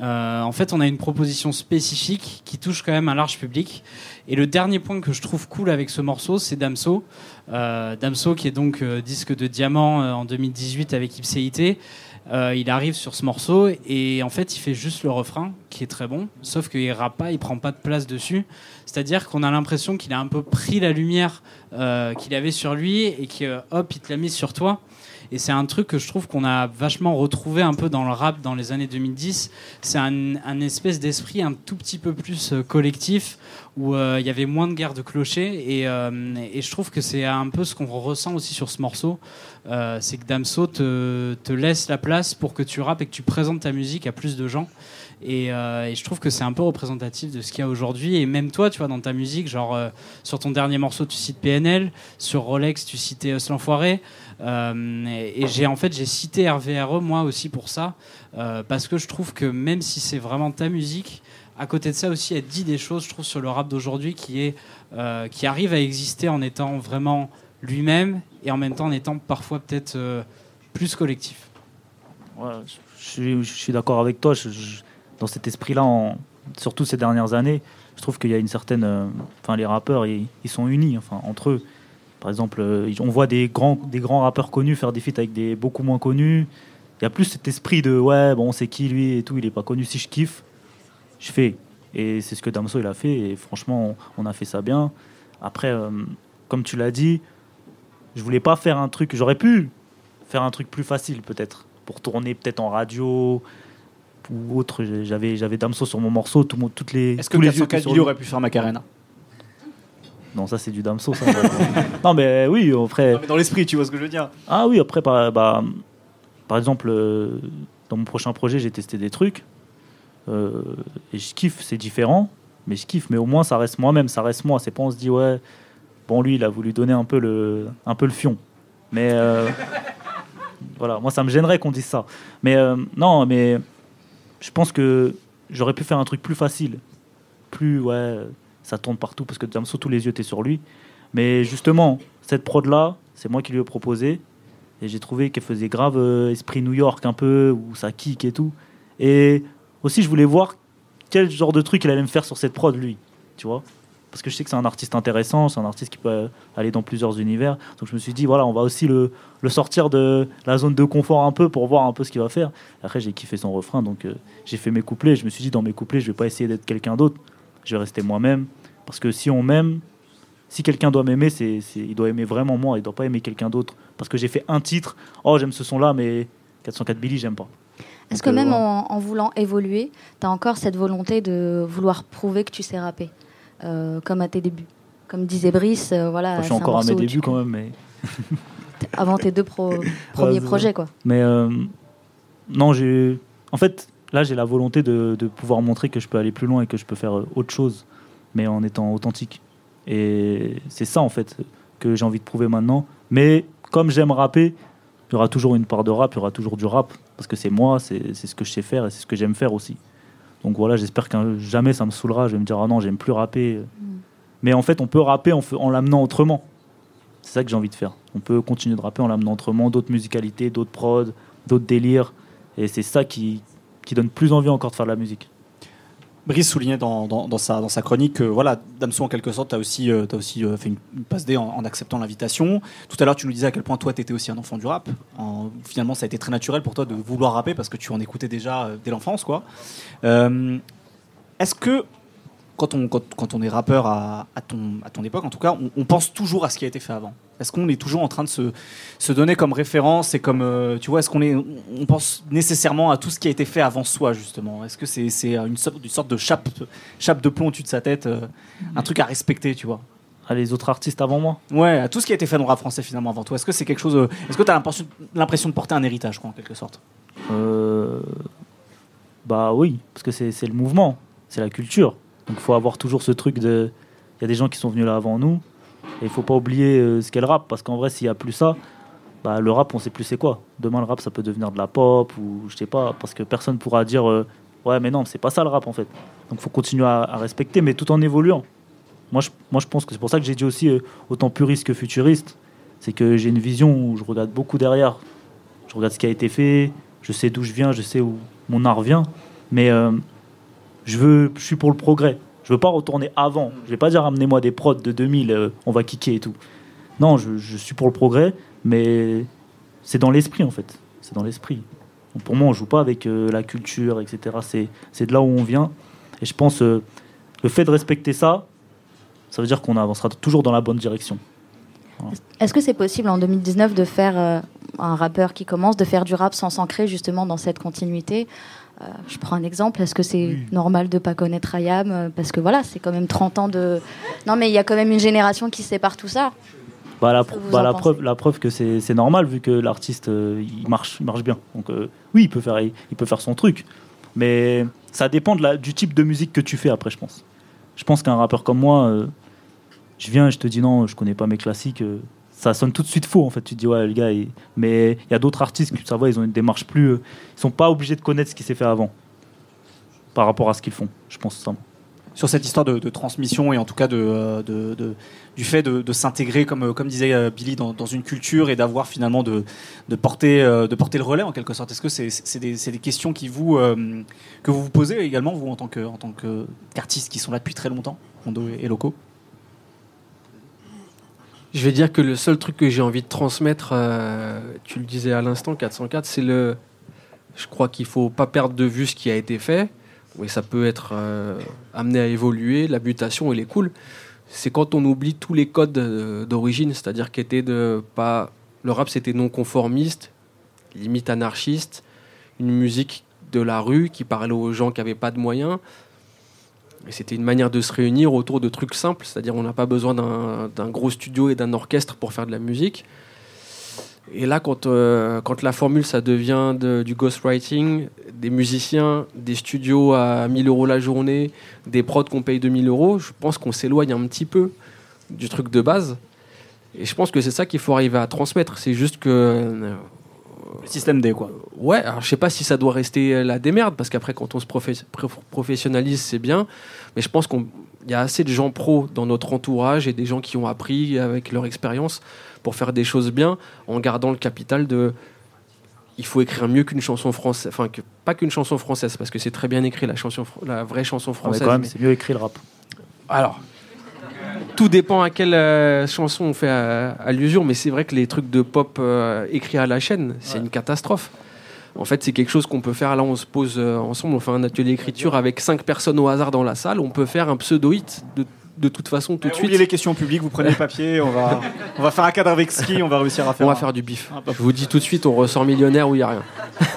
Euh, en fait, on a une proposition spécifique qui touche quand même un large public. Et le dernier point que je trouve cool avec ce morceau, c'est Damso. Euh, Damso, qui est donc euh, disque de diamant en 2018 avec Ipséité. Euh, il arrive sur ce morceau et en fait il fait juste le refrain qui est très bon, sauf qu'il rappe pas, il prend pas de place dessus. C'est-à-dire qu'on a l'impression qu'il a un peu pris la lumière euh, qu'il avait sur lui et que hop il te l'a mise sur toi. Et c'est un truc que je trouve qu'on a vachement retrouvé un peu dans le rap dans les années 2010. C'est un, espèce d'esprit un tout petit peu plus euh, collectif où euh, il y avait moins de guerre de clochers. Et, euh, et je trouve que c'est un peu ce qu'on ressent aussi sur ce morceau. C'est que Damso te, te laisse la place pour que tu rappes et que tu présentes ta musique à plus de gens. Et, je trouve que c'est un peu représentatif de ce qu'il y a aujourd'hui. Et même toi, tu vois, dans ta musique, genre sur ton dernier morceau, tu cites PNL, sur Rolex, tu citais Hustle l'enfoiré. Euh, et j'ai en fait j'ai cité RVRE moi aussi pour ça, euh, parce que je trouve que même si c'est vraiment ta musique, à côté de ça aussi, elle dit des choses, je trouve, sur le rap d'aujourd'hui qui est euh, qui arrive à exister en étant vraiment lui-même et en même temps en étant parfois peut-être plus collectif. Je, suis, d'accord avec toi. Dans cet esprit-là, surtout ces dernières années, je trouve qu'il y a une certaine. Enfin, les rappeurs, ils, ils sont unis, enfin, entre eux. Par exemple, euh, on voit des grands, des grands rappeurs connus faire des feats avec des beaucoup moins connus. Il y a plus cet esprit de ouais, bon, c'est qui lui et tout, il est pas connu. Si je kiffe, je fais. Et c'est ce que Damso il a fait. Et franchement, on, a fait ça bien. Après, euh, comme tu l'as dit, je voulais pas faire un truc. J'aurais pu faire un truc plus facile peut-être pour tourner peut-être en radio ou autre. J'avais j'avais Damso sur mon morceau, tout toutes les. Est-ce que les yeux 404 étaient sur Billy lui. aurait pu faire Macarena? Non, ça c'est du Damso. Ça. non, mais oui, après. Non, mais Dans l'esprit, tu vois ce que je veux dire Ah oui, après, par, bah, par exemple, euh, dans mon prochain projet, j'ai testé des trucs. euh, et je kiffe, c'est différent, mais je kiffe. Mais au moins, ça reste moi-même, ça reste moi. C'est pas on se dit, ouais, bon, lui, il a voulu donner un peu le, un peu le fion. Mais euh, voilà, moi, ça me gênerait qu'on dise ça. Mais non, mais je pense que j'aurais pu faire un truc plus facile. Plus, ouais, ça tourne partout parce que Damso, tous les yeux étaient sur lui. Mais justement, cette prod-là, c'est moi qui lui ai proposé. Et j'ai trouvé qu'elle faisait grave euh, esprit New York un peu, où ça kick et tout. Et aussi, je voulais voir quel genre de truc il allait me faire sur cette prod, lui. Tu vois Parce que je sais que c'est un artiste intéressant, c'est un artiste qui peut aller dans plusieurs univers. Donc je me suis dit, voilà, on va aussi le, sortir de la zone de confort un peu pour voir un peu ce qu'il va faire. Après, j'ai kiffé son refrain, donc euh, j'ai fait mes couplets. Je me suis dit, dans mes couplets, je vais pas essayer d'être quelqu'un d'autre. Je vais rester moi-même. Parce que si on m'aime, si quelqu'un doit m'aimer, c'est, c'est- il doit aimer vraiment moi, il doit pas aimer quelqu'un d'autre. Parce que j'ai fait un titre, oh j'aime ce son-là, mais 404 Billy, j'aime pas. Est-ce Donc, que euh, même en, en voulant évoluer, tu as encore cette volonté de vouloir prouver que tu sais rapper, euh, comme à tes débuts? Comme disait Brice, euh, voilà. je suis encore à mes débuts tu- quand même, mais. Avant tes deux pro- premiers projets, quoi. Mais euh, non, j'ai. En fait, là, j'ai la volonté de, de pouvoir montrer que je peux aller plus loin et que je peux faire autre chose, mais en étant authentique. Et c'est ça, en fait, que j'ai envie de prouver maintenant. Mais comme j'aime rapper, il y aura toujours une part de rap, il y aura toujours du rap, parce que c'est moi, c'est ce que je sais faire et c'est ce que j'aime faire aussi. Donc voilà, j'espère que jamais ça me saoulera. Je vais me dire, ah non, j'aime plus rapper. Mais en fait, on peut rapper en, en l'amenant autrement. C'est ça que j'ai envie de faire. On peut continuer de rapper en l'amenant autrement, d'autres musicalités, d'autres prods, d'autres délires. Et c'est ça qui, qui donne plus envie encore de faire de la musique. Brice soulignait dans, dans, sa, dans sa chronique que voilà, Damso, en quelque sorte, tu as aussi, euh, aussi euh, fait une, passe D en, acceptant l'invitation. Tout à l'heure, tu nous disais à quel point toi, tu étais aussi un enfant du rap. En- finalement, ça a été très naturel pour toi de vouloir rapper parce que tu en écoutais déjà euh, dès l'enfance. quoi. Est-ce que, quand on, quand, quand on est rappeur à, ton, à ton époque, en tout cas, on pense toujours à ce qui a été fait avant? Est-ce qu'on est toujours en train de se, se donner comme référence et comme, euh, tu vois, est-ce qu'on est, on pense nécessairement à tout ce qui a été fait avant soi, justement? Est-ce que c'est c'est une, sorte- une sorte de chape, chape de plomb au-dessus de sa tête, euh, un truc à respecter, tu vois? Ah, les autres artistes avant moi Ouais, à tout ce qui a été fait dans le rap français finalement avant toi. Est-ce que c'est quelque chose. euh, Est-ce que tu as l'impression, de porter un héritage, quoi, en quelque sorte? Euh, Bah oui, parce que c'est le mouvement, c'est la culture. Donc il faut avoir toujours ce truc de. Il y a des gens qui sont venus là avant nous, et il faut pas oublier euh, ce qu'est le rap, parce qu'en vrai, s'il y a plus ça, bah, le rap, on sait plus c'est quoi. Demain, le rap, ça peut devenir de la pop, ou je sais pas, parce que personne pourra dire euh, ouais, mais non, c'est pas ça le rap en fait. Donc faut continuer à, respecter, mais tout en évoluant. Moi, je, moi, je pense que c'est pour ça que j'ai dit aussi euh, autant puriste que futuriste. C'est que j'ai une vision où je regarde beaucoup derrière. Je regarde ce qui a été fait, je sais d'où je viens, je sais où mon art vient, mais je, veux, je suis pour le progrès. Je veux pas retourner avant. Je vais pas dire amenez-moi des prods de 2000, euh, on va kicker et tout. Non, je, suis pour le progrès, mais c'est dans l'esprit en fait. C'est dans l'esprit. Pour moi, on joue pas avec euh, la culture, etc. C'est, c'est de là où on vient. Et je pense euh, le fait de respecter ça, ça veut dire qu'on avancera toujours dans la bonne direction. Est-ce que c'est possible en 2019 de faire euh, un rappeur qui commence, de faire du rap sans s'ancrer justement dans cette continuité? Euh, Je prends un exemple. Est-ce que c'est normal de pas connaître Ayam euh, Parce que voilà, c'est quand même 30 ans de. Non, mais il y a quand même une génération qui sépare tout ça. Bah, la, bah, la preuve, la preuve que c'est normal vu que l'artiste euh, il marche, il marche bien. Donc euh, oui, il peut faire, il, il peut faire son truc, mais ça dépend de la, du type de musique que tu fais après, je pense. Je pense qu'un rappeur comme moi, euh, je viens et je te dis non, je connais pas mes classiques. Ça sonne tout de suite faux en fait. Tu te dis ouais le gars, mais il y a d'autres artistes qui ça va, ils ont une démarche plus, euh, ils sont pas obligés de connaître ce qui s'est fait avant par rapport à ce qu'ils font. Je pense ça. sur cette histoire de, transmission et en tout cas de, euh, du fait de, s'intégrer, comme, euh, comme disait Billy, dans, une culture et d'avoir finalement de, porter, de porter le relais en quelque sorte. Est-ce que c'est c'est des, c'est des questions qui vous, que vous vous posez également, vous, en tant que- en qu'artistes qui sont là depuis très longtemps, Rondo et, Loco? Je vais dire que le seul truc que j'ai envie de transmettre, euh, tu le disais à l'instant, 404, c'est le. Je crois qu'il faut pas perdre de vue ce qui a été fait. Oui, ça peut être euh, amené à évoluer. La mutation, elle est cool. C'est quand on oublie tous les codes euh, d'origine, c'est-à-dire qu'était de pas. Le rap, c'était non conformiste, limite anarchiste, une musique de la rue qui parlait aux gens qui n'avaient pas de moyens. Et c'était une manière de se réunir autour de trucs simples, c'est-à-dire on n'a pas besoin d'un gros studio et d'un orchestre pour faire de la musique. Et là, quand, euh, la formule, ça devient de- du ghostwriting, des musiciens, des studios à 1000 euros la journée, des prods qu'on paye 2000 euros, je pense qu'on s'éloigne un petit peu du truc de base. Et je pense que c'est ça qu'il faut arriver à transmettre. C'est juste que. euh, Le système D, quoi. Ouais, alors je sais pas si ça doit rester euh, la démerde, parce qu'après, quand on se professionnalise, c'est bien. Mais je pense qu'il y a assez de gens pros dans notre entourage et des gens qui ont appris avec leur expérience pour faire des choses bien en gardant le capital de. Il faut écrire mieux qu'une chanson française. Enfin, que, pas qu'une chanson française, parce que c'est très bien écrit, la, chanson, la vraie chanson Ah, mais française. quand même, mais- c'est mieux écrit le rap. alors, tout dépend à quelle euh, chanson on fait à l'usure, mais c'est vrai que les trucs de pop euh, écrits à la chaîne, c'est une catastrophe. En fait, c'est quelque chose qu'on peut faire. Là, on se pose euh, ensemble, on fait un atelier d'écriture avec cinq personnes au hasard dans la salle. On peut faire un pseudo-hit de, de toute façon tout de suite. Oubliez les questions publiques, vous prenez le papier, on va, on va faire un cadre avec ski, on va réussir à faire. On va un- faire du bif. Ah, Je vous dis tout de suite, on ressort millionnaire ou il n'y a rien.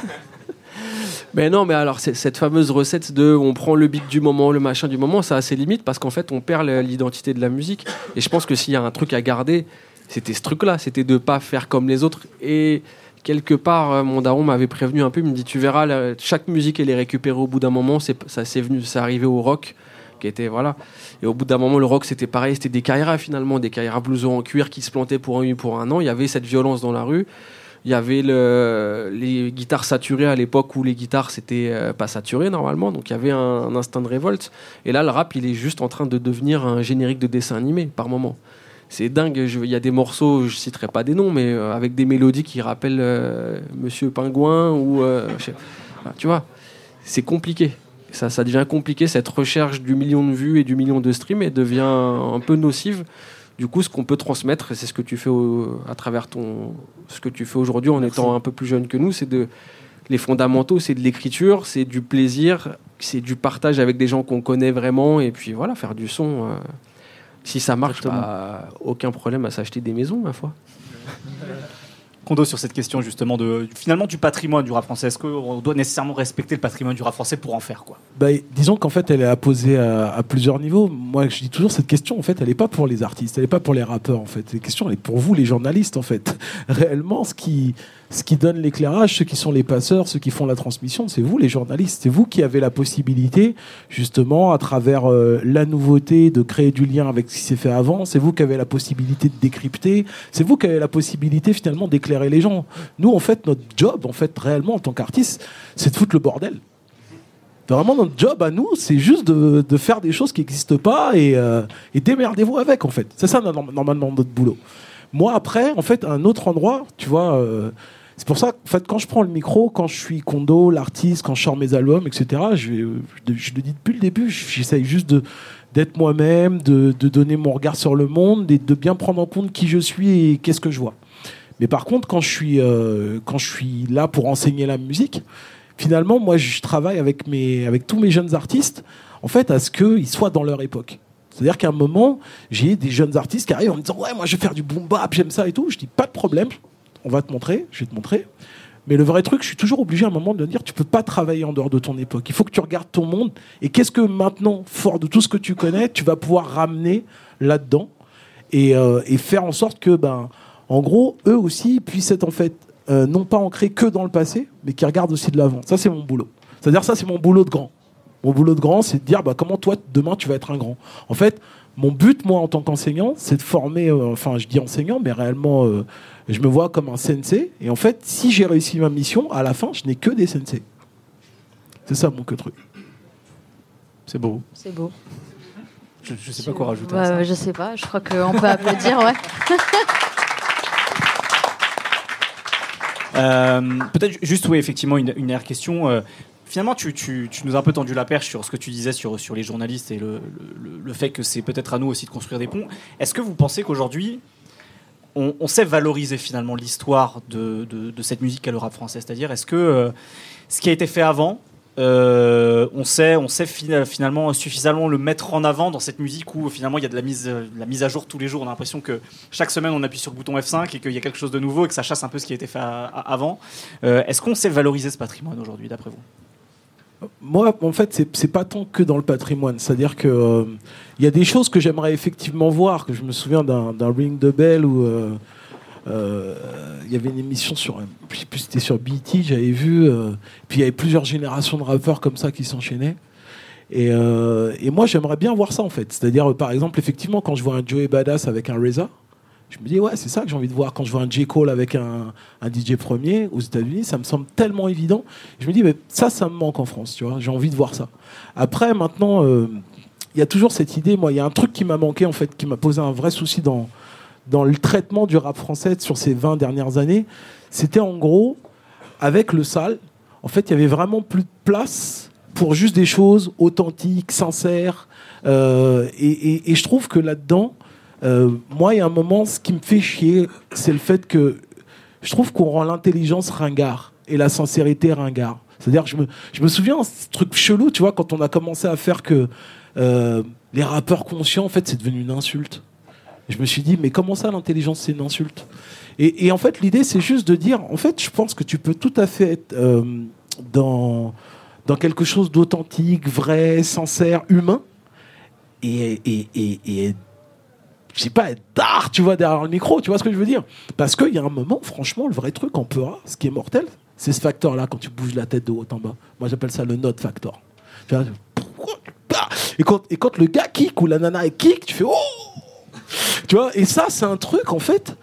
mais non, mais alors, cette fameuse recette de on prend le beat du moment, le machin du moment, ça a ses limites parce qu'en fait, on perd l'identité de la musique. Et je pense que s'il y a un truc à garder, c'était ce truc-là, c'était de pas faire comme les autres. Et quelque part, euh, mon daron m'avait prévenu un peu, il me dit Tu verras, chaque musique, elle est récupérée au bout d'un moment. Ça c'est venu, c'est arrivé au rock qui était voilà. Et au bout d'un moment, le rock c'était pareil, c'était des Kaira finalement, des Kaira blouson en cuir qui se plantaient pour un pour un an. Il y avait cette violence dans la rue. Il y avait le, les guitares saturées à l'époque où les guitares c'était euh, pas saturé normalement, donc il y avait un, un instinct de révolte. Et là, le rap, il est juste en train de devenir un générique de dessin animé par moment. C'est dingue. Il y a des morceaux, je citerai pas des noms, mais euh, avec des mélodies qui rappellent euh, Monsieur Pingouin ou tu vois, c'est compliqué. Ça, ça devient compliqué. Cette recherche du million de vues et du million de streams, elle devient un peu nocive. Du coup, ce qu'on peut transmettre, et c'est ce que tu fais au- à travers ton, ce que tu fais aujourd'hui en étant un peu plus jeune que nous, c'est de les fondamentaux, c'est de l'écriture, c'est du plaisir, c'est du partage avec des gens qu'on connaît vraiment, et puis voilà, faire du son. euh, si ça marche, bah, aucun problème à s'acheter des maisons, ma foi. Kondo sur cette question justement de finalement du patrimoine du rap français. Est-ce qu'on doit nécessairement respecter le patrimoine du rap français pour en faire quoi? Bah, disons qu'en fait, elle est à poser à, plusieurs niveaux. Moi, je dis toujours cette question. En fait, elle n'est pas pour les artistes, elle n'est pas pour les rappeurs. En fait, cette question, elle est pour vous, les journalistes. En fait, réellement, ce qui ce qui donne l'éclairage, ceux qui sont les passeurs, ceux qui font la transmission, c'est vous, les journalistes. C'est vous qui avez la possibilité, justement, à travers euh, la nouveauté, de créer du lien avec ce qui s'est fait avant. C'est vous qui avez la possibilité de décrypter. C'est vous qui avez la possibilité, finalement, d'éclairer les gens. Nous, en fait, notre job, en fait, réellement, en tant qu'artiste, c'est de foutre le bordel. Vraiment, notre job à nous, c'est juste de, de faire des choses qui n'existent pas et, euh, démerdez-vous avec, en fait. C'est ça, norm- normalement, notre boulot. Moi, après, en fait, à un autre endroit, tu vois, euh, c'est pour ça en fait, quand je prends le micro, quand je suis condo, l'artiste, quand je sors mes albums, etc., je, vais- je, le dis depuis le début, j'essaye juste d'être moi-même, de, de donner mon regard sur le monde, et de bien prendre en compte qui je suis et qu'est-ce que je vois. Mais par contre, quand je suis, euh, quand je suis là pour enseigner la musique, finalement, moi, je travaille avec, mes, avec tous mes jeunes artistes, en fait, à ce qu'ils soient dans leur époque. C'est-à-dire qu'à un moment, j'ai des jeunes artistes qui arrivent en me disant Ouais, moi, je vais faire du boom bap, j'aime ça et tout. Je dis Pas de problème, on va te montrer, je vais te montrer. Mais le vrai truc, je suis toujours obligé à un moment de dire Tu peux pas travailler en dehors de ton époque. Il faut que tu regardes ton monde. Et qu'est-ce que maintenant, fort de tout ce que tu connais, tu vas pouvoir ramener là-dedans et, euh, faire en sorte que, ben, en gros, eux aussi puissent être en fait euh, non pas ancrés que dans le passé, mais qui regardent aussi de l'avant. Ça, c'est mon boulot. C'est-à-dire, ça, c'est mon boulot de grand. Mon boulot de grand, c'est de dire bah, comment toi, demain, tu vas être un grand. En fait, mon but, moi, en tant qu'enseignant, c'est de former, euh, enfin, je dis enseignant, mais réellement, je me vois comme un sensei. Et en fait, si j'ai réussi ma mission, à la fin, je n'ai que des sensei. C'est ça mon que truc. C'est beau. C'est beau. Je, je sais pas quoi rajouter. à Ouais, ça. je sais pas, je crois qu'on peut applaudir, ouais. Euh, Peut-être juste, oui, effectivement, une, une dernière question. Euh, finalement, tu, tu- tu nous as un peu tendu la perche sur ce que tu disais sur, sur les journalistes et le, le- le fait que c'est peut-être à nous aussi de construire des ponts. Est-ce que vous pensez qu'aujourd'hui, on, sait valoriser finalement l'histoire de, de- cette musique qu'est le rap français C'est-à-dire, est-ce que euh, ce qui a été fait avant, euh, on sait, on sait fina- finalement suffisamment le mettre en avant dans cette musique où finalement il y a de la mise, la mise à jour tous les jours. On a l'impression que chaque semaine on appuie sur le bouton F5 et qu'il y a quelque chose de nouveau et que ça chasse un peu ce qui a été fait à- à- avant. Euh, est-ce qu'on sait valoriser ce patrimoine aujourd'hui, d'après vous? Moi, en fait, c'est- pas tant que dans le patrimoine. C'est-à-dire que euh, il y a des choses que j'aimerais effectivement voir. Je me souviens d'un Ring the Bell où euh, euh, il y avait une émission sur, je sais plus, c'était sur BET, j'avais vu. euh, puis il y avait plusieurs générations de rappeurs comme ça qui s'enchaînaient. Et, euh, et moi, j'aimerais bien voir ça en fait. C'est-à-dire, euh, par exemple, effectivement, quand je vois un Joey Badass avec un Reza, je me dis, ouais, c'est ça que j'ai envie de voir. Quand je vois un J. Cole avec un, un DJ premier aux États-Unis, ça me semble tellement évident. Je me dis, mais ça, ça me manque en France, tu vois. J'ai envie de voir ça. Après, maintenant, euh, il y a toujours cette idée. Moi, il y a un truc qui m'a manqué, en fait, qui m'a posé un vrai souci dans, dans le traitement du rap français sur ces 20 dernières années. C'était en gros, avec le sale, en fait, il y avait vraiment plus de place pour juste des choses authentiques, sincères. Euh, et, je trouve que là-dedans, euh, moi, il y a un moment, ce qui me fait chier, c'est le fait que je trouve qu'on rend l'intelligence ringard et la sincérité ringard. C'est-à-dire, je me, je me souviens, ce truc chelou, tu vois, quand on a commencé à faire que euh, les rappeurs conscients, en fait, c'est devenu une insulte. Je me suis dit, mais comment ça, l'intelligence, c'est une insulte? Et, en fait, l'idée, c'est juste de dire, en fait, je pense que tu peux tout à fait être euh, dans, quelque chose d'authentique, vrai, sincère, humain, et, et, et je sais pas, être d'art, tu vois, derrière le micro, tu vois ce que je veux dire Parce qu'il y a un moment, franchement, le vrai truc en Peura, ce qui est mortel, c'est ce facteur-là, quand tu bouges la tête de haut en bas. Moi, j'appelle ça le note factor. Tu vois, et quand, et quand le gars kick ou la nana kick, tu fais oh Tu vois, et ça, c'est un truc, en fait,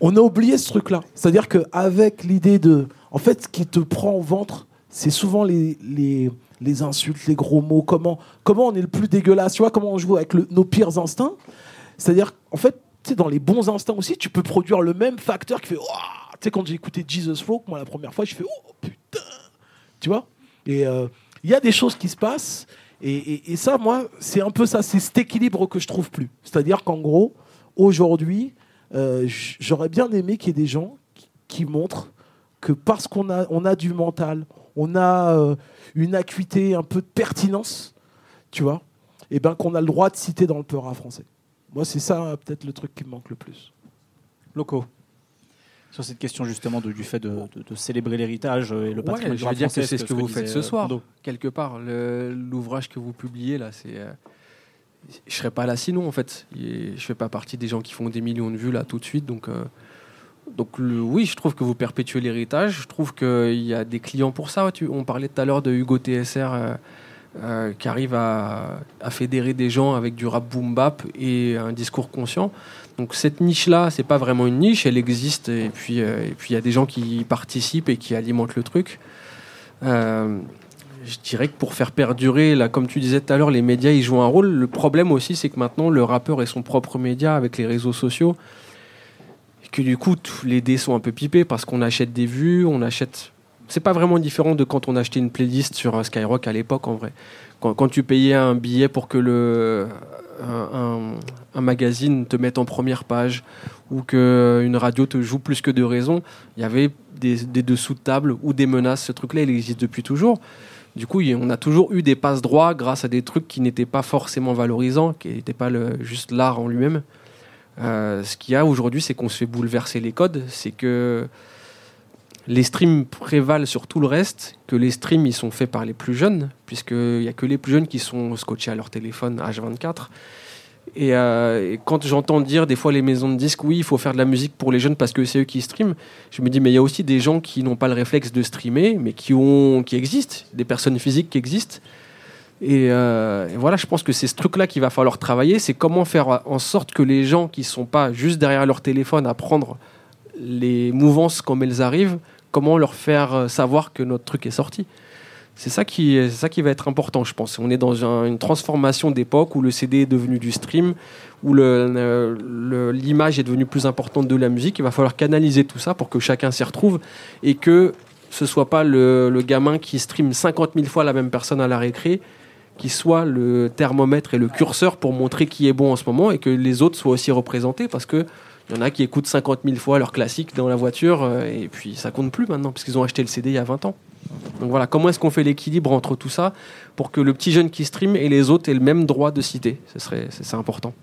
on a oublié ce truc-là. C'est-à-dire qu'avec l'idée de. En fait, ce qui te prend au ventre, c'est souvent les, les, les insultes, les gros mots, comment, comment on est le plus dégueulasse, tu vois, comment on joue avec nos pires instincts. C'est-à-dire, en fait, dans les bons instincts aussi, tu peux produire le même facteur qui fait Ouah Tu sais, quand j'ai écouté Jesus Flow, moi, la première fois, je fais Oh putain Tu vois Et euh, il y a des choses qui se passent. Et, ça, moi, c'est un peu ça, c'est cet équilibre que je trouve plus. C'est-à-dire qu'en gros, aujourd'hui, euh, j'aurais bien aimé qu'il y ait des gens qui, montrent que parce qu'on a, on a du mental, on a euh, une acuité, un peu de pertinence, tu vois, et ben qu'on a le droit de citer dans le peur français. Moi, c'est ça peut-être le truc qui me manque le plus. Locaux. Sur cette question justement de- du fait de, de- de célébrer l'héritage et le patrimoine Ouais, je veux dire que c'est ce que vous faites ce euh, soir, quelque part. L'ouvrage que vous publiez là, c'est. euh, je serais pas là sinon en fait. Et je fais pas partie des gens qui font des millions de vues là tout de suite, donc. euh, donc le- oui, je trouve que vous perpétuez l'héritage. Je trouve qu'il y a des clients pour ça. Tu- on parlait tout à l'heure de Hugo TSR euh, euh, qui arrive à, fédérer des gens avec du rap boom bap et un discours conscient. Donc cette niche-là, c'est pas vraiment une niche, elle existe et puis euh, il y a des gens qui participent et qui alimentent le truc. Euh, je dirais que pour faire perdurer, là, comme tu disais tout à l'heure, les médias ils jouent un rôle. Le problème aussi, c'est que maintenant le rappeur est son propre média avec les réseaux sociaux. Et que du coup, tous les dés sont un peu pipés parce qu'on achète des vues, on achète. C'est pas vraiment différent de quand on achetait une playlist sur euh, Skyrock à l'époque en vrai. Quand, tu payais un billet pour que le, un, magazine te mette en première page ou qu'une radio te joue plus que de raison, il y avait des, des dessous de table ou des menaces. Ce truc-là, il existe depuis toujours. Du coup, on a toujours eu des passes droits grâce à des trucs qui n'étaient pas forcément valorisants, qui n'étaient pas juste l'art en lui-même. Euh, ce qu'il y a aujourd'hui, c'est qu'on se fait bouleverser les codes. C'est que les streams prévalent sur tout le reste, que les streams ils sont faits par les plus jeunes, puisqu'il n'y a que les plus jeunes qui sont scotchés à leur téléphone H24. Et, euh, et quand j'entends dire des fois les maisons de disques, oui, il faut faire de la musique pour les jeunes parce que c'est eux qui streament, je me dis, mais il y a aussi des gens qui n'ont pas le réflexe de streamer, mais qui, ont, qui existent, des personnes physiques qui existent. Et, euh, voilà, je pense que c'est ce truc-là qu'il va falloir travailler, c'est comment faire en sorte que les gens qui sont pas juste derrière leur téléphone à prendre les mouvances comme elles arrivent, comment leur faire euh, savoir que notre truc est sorti. C'est ça qui, ça qui va être important, je pense. On est dans un- une transformation d'époque où le CD est devenu du stream, où le- l'image est devenue plus importante de la musique. Il va falloir canaliser tout ça pour que chacun s'y retrouve et que ce soit pas le, le gamin qui stream 50 000 fois la même personne à la récré qui soit le thermomètre et le curseur pour montrer qui est bon en ce moment et que les autres soient aussi représentés parce que Il y en a qui écoutent 50 000 fois leur classique dans la voiture euh, et puis ça compte plus maintenant parce qu'ils ont acheté le CD il y a 20 ans. Donc voilà, comment est-ce qu'on fait l'équilibre entre tout ça pour que le petit jeune qui stream et les autres aient le même droit de citer? Ce serait, c'est important.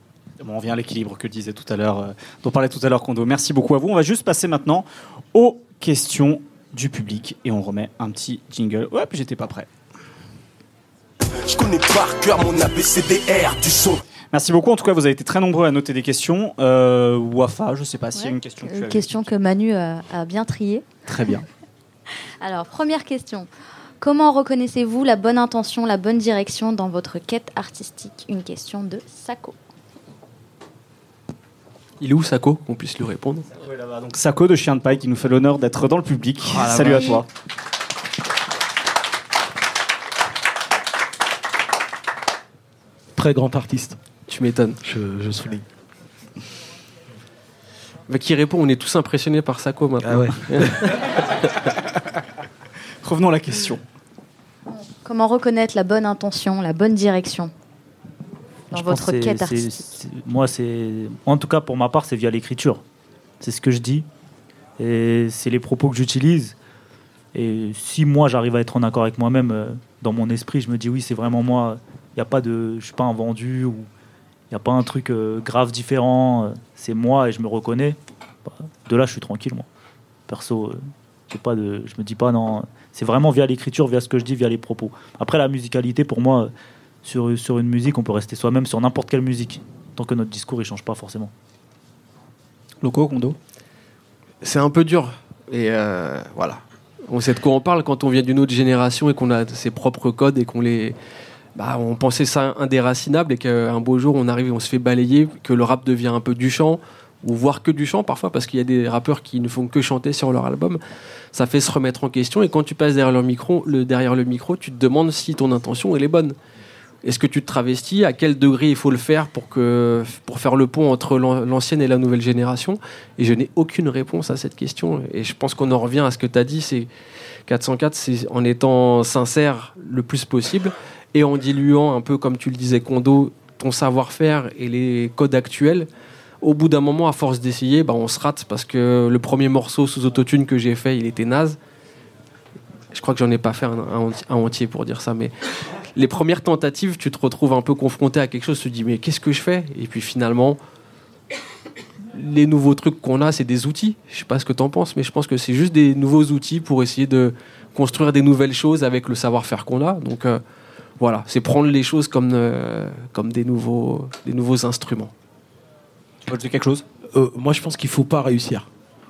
On vient à l'équilibre que disait tout à l'heure, euh, dont parlait tout à l'heure Kondo. Merci beaucoup à vous. On va juste passer maintenant aux questions du public et on remet un petit jingle. Puis j'étais pas prêt. Je connais par cœur mon ABCDR du son. Merci beaucoup. En tout cas, vous avez été très nombreux à noter des questions. Euh, Wafa, je sais pas s'il y a une question. que Une question que Manu a, a bien triée. Très bien. Alors, première question. Comment reconnaissez-vous la bonne intention, la bonne direction dans votre quête artistique? Une question de Sako. Il est où Sako Qu'on puisse lui répondre. Donc Sako de Chien de Paille qui nous fait l'honneur d'être dans le public. Ah, Salut à toi. Très grand artiste. Tu m'étonnes. Je, je souligne. Bah, qui répond On est tous impressionnés par Sako maintenant. Ah ouais. Revenons à la question. Comment reconnaître la bonne intention, la bonne direction dans Je votre quête artistique? Moi, c'est. En tout cas, pour ma part, c'est via l'écriture. C'est ce que je dis. Et c'est les propos que j'utilise. Et si moi, j'arrive à être en accord avec moi-même, euh, dans mon esprit, je me dis oui, c'est vraiment moi. Il y a pas de. Je suis pas un vendu ou. Il n'y a pas un truc euh, grave différent. euh, C'est moi et je me reconnais. Bah, De là, je suis tranquille, moi. Perso, euh, pas de, je me dis pas non. C'est vraiment via l'écriture, via ce que je dis, via les propos. Après, la musicalité, pour moi, sur, sur une musique, on peut rester soi-même sur n'importe quelle musique, tant que notre discours il change pas forcément. Loco, Kondo? C'est un peu dur. Et euh, voilà. On sait de quoi on parle quand on vient d'une autre génération et qu'on a ses propres codes et qu'on les. Bah, on pensait ça indéracinable et qu'un beau jour on arrive et on se fait balayer, que le rap devient un peu du chant, ou voire que du chant parfois, parce qu'il y a des rappeurs qui ne font que chanter sur leur album. Ça fait se remettre en question et quand tu passes derrière le micro, le, derrière le micro tu te demandes si ton intention elle est bonne. Est-ce que tu te travestis? À quel degré il faut le faire pour, que, pour faire le pont entre l'an- l'ancienne et la nouvelle génération? Et je n'ai aucune réponse à cette question. Et je pense qu'on en revient à ce que tu as dit, c'est 404, c'est en étant sincère le plus possible et en diluant un peu, comme tu le disais, Kondo, ton savoir-faire et les codes actuels. Au bout d'un moment, à force d'essayer, bah, on se rate parce que le premier morceau sous autotune que j'ai fait, il était naze. Je crois que j'en ai pas fait un, un enti- un entier pour dire ça, mais les premières tentatives, tu te retrouves un peu confronté à quelque chose, tu te dis mais qu'est-ce que je fais? Et puis finalement, les nouveaux trucs qu'on a, c'est des outils. Je sais pas ce que tu en penses, mais je pense que c'est juste des nouveaux outils pour essayer de construire des nouvelles choses avec le savoir-faire qu'on a. Donc euh, voilà, c'est prendre les choses comme, euh, comme des, nouveaux, des nouveaux instruments. Tu veux dire quelque chose? Euh, Moi, je pense qu'il faut pas réussir.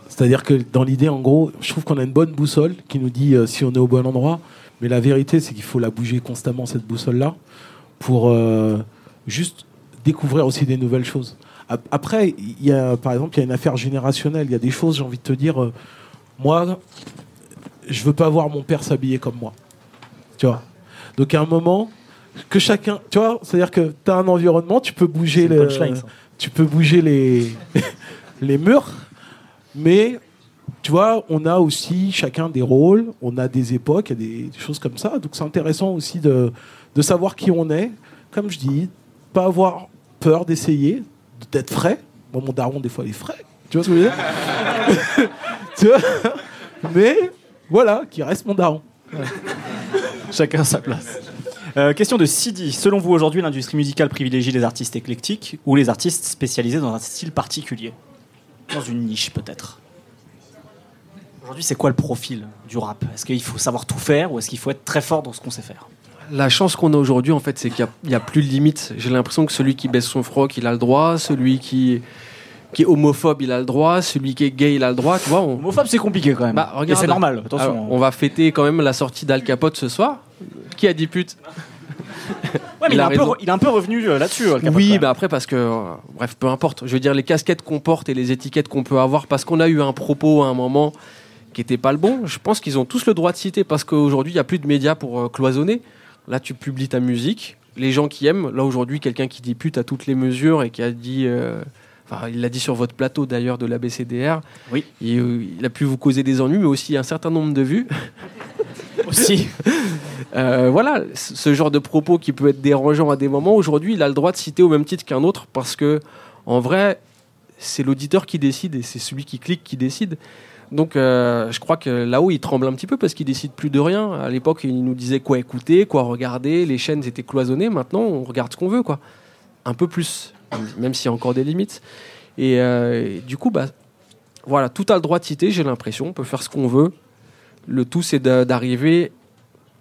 C'est-à-dire que dans l'idée, en gros, je trouve qu'on a une bonne boussole qui nous dit euh, si on est au bon endroit. Mais la vérité, c'est qu'il faut la bouger constamment, cette boussole-là, pour euh, juste découvrir aussi des nouvelles choses. Ap- Après, il y a, par exemple, il y a une affaire générationnelle. Il y a des choses, j'ai envie de te dire, euh, moi, je veux pas voir mon père s'habiller comme moi. Tu vois? Donc, à un moment, que chacun. Tu vois C'est-à-dire que tu as un environnement, tu peux bouger, le, tu peux bouger les, les murs, mais tu vois, on a aussi chacun des rôles, on a des époques, il y a des, choses comme ça. Donc c'est intéressant aussi de, de savoir qui on est. Comme je dis, pas avoir peur d'essayer, d'être frais. Bon, mon daron, des fois, il est frais. Tu vois ce que je veux dire? Tu vois? Mais voilà, qui reste mon daron. Chacun sa place. Euh, question de Sidi. Selon vous, aujourd'hui, l'industrie musicale privilégie les artistes éclectiques ou les artistes spécialisés dans un style particulier? Dans une niche, peut-être Aujourd'hui, c'est quoi le profil du rap? Est-ce qu'il faut savoir tout faire ou est-ce qu'il faut être très fort dans ce qu'on sait faire? La chance qu'on a aujourd'hui, en fait, c'est qu'il n'y a, plus de limite. J'ai l'impression que celui qui baisse son froc, il a le droit. Celui qui, qui est homophobe, il a le droit. Celui qui est gay, il a le droit. Tu vois, on... Homophobe, c'est compliqué quand même. Bah, Et c'est normal, attention. Alors, on va fêter quand même la sortie d'Al Capote ce soir. Qui a dit pute? Ouais, mais il, a un peu, il est un peu revenu euh, là-dessus. Oui, même. bah après parce que euh, bref, peu importe. Je veux dire les casquettes qu'on porte et les étiquettes qu'on peut avoir parce qu'on a eu un propos à un moment qui était pas le bon. Je pense qu'ils ont tous le droit de citer parce qu'aujourd'hui il y a plus de médias pour euh, cloisonner. Là, tu publies ta musique, les gens qui aiment. Là aujourd'hui, quelqu'un qui dit pute à toutes les mesures et qui a dit. Enfin, il l'a dit sur votre plateau d'ailleurs de l'ABCDR. Oui. Il, il a pu vous causer des ennuis, mais aussi un certain nombre de vues. Aussi. Euh, voilà, ce genre de propos qui peut être dérangeant à des moments, aujourd'hui, il a le droit de citer au même titre qu'un autre parce que, en vrai, c'est l'auditeur qui décide et c'est celui qui clique qui décide. Donc euh, je crois que là-haut, il tremble un petit peu parce qu'il décide plus de rien. À l'époque, il nous disait quoi écouter, quoi regarder. Les chaînes étaient cloisonnées. Maintenant, on regarde ce qu'on veut, quoi. Un peu plus, même s'il y a encore des limites. Et, euh, et du coup, bah, voilà, tout a le droit de citer, j'ai l'impression. On peut faire ce qu'on veut. Le tout, c'est d'a- d'arriver.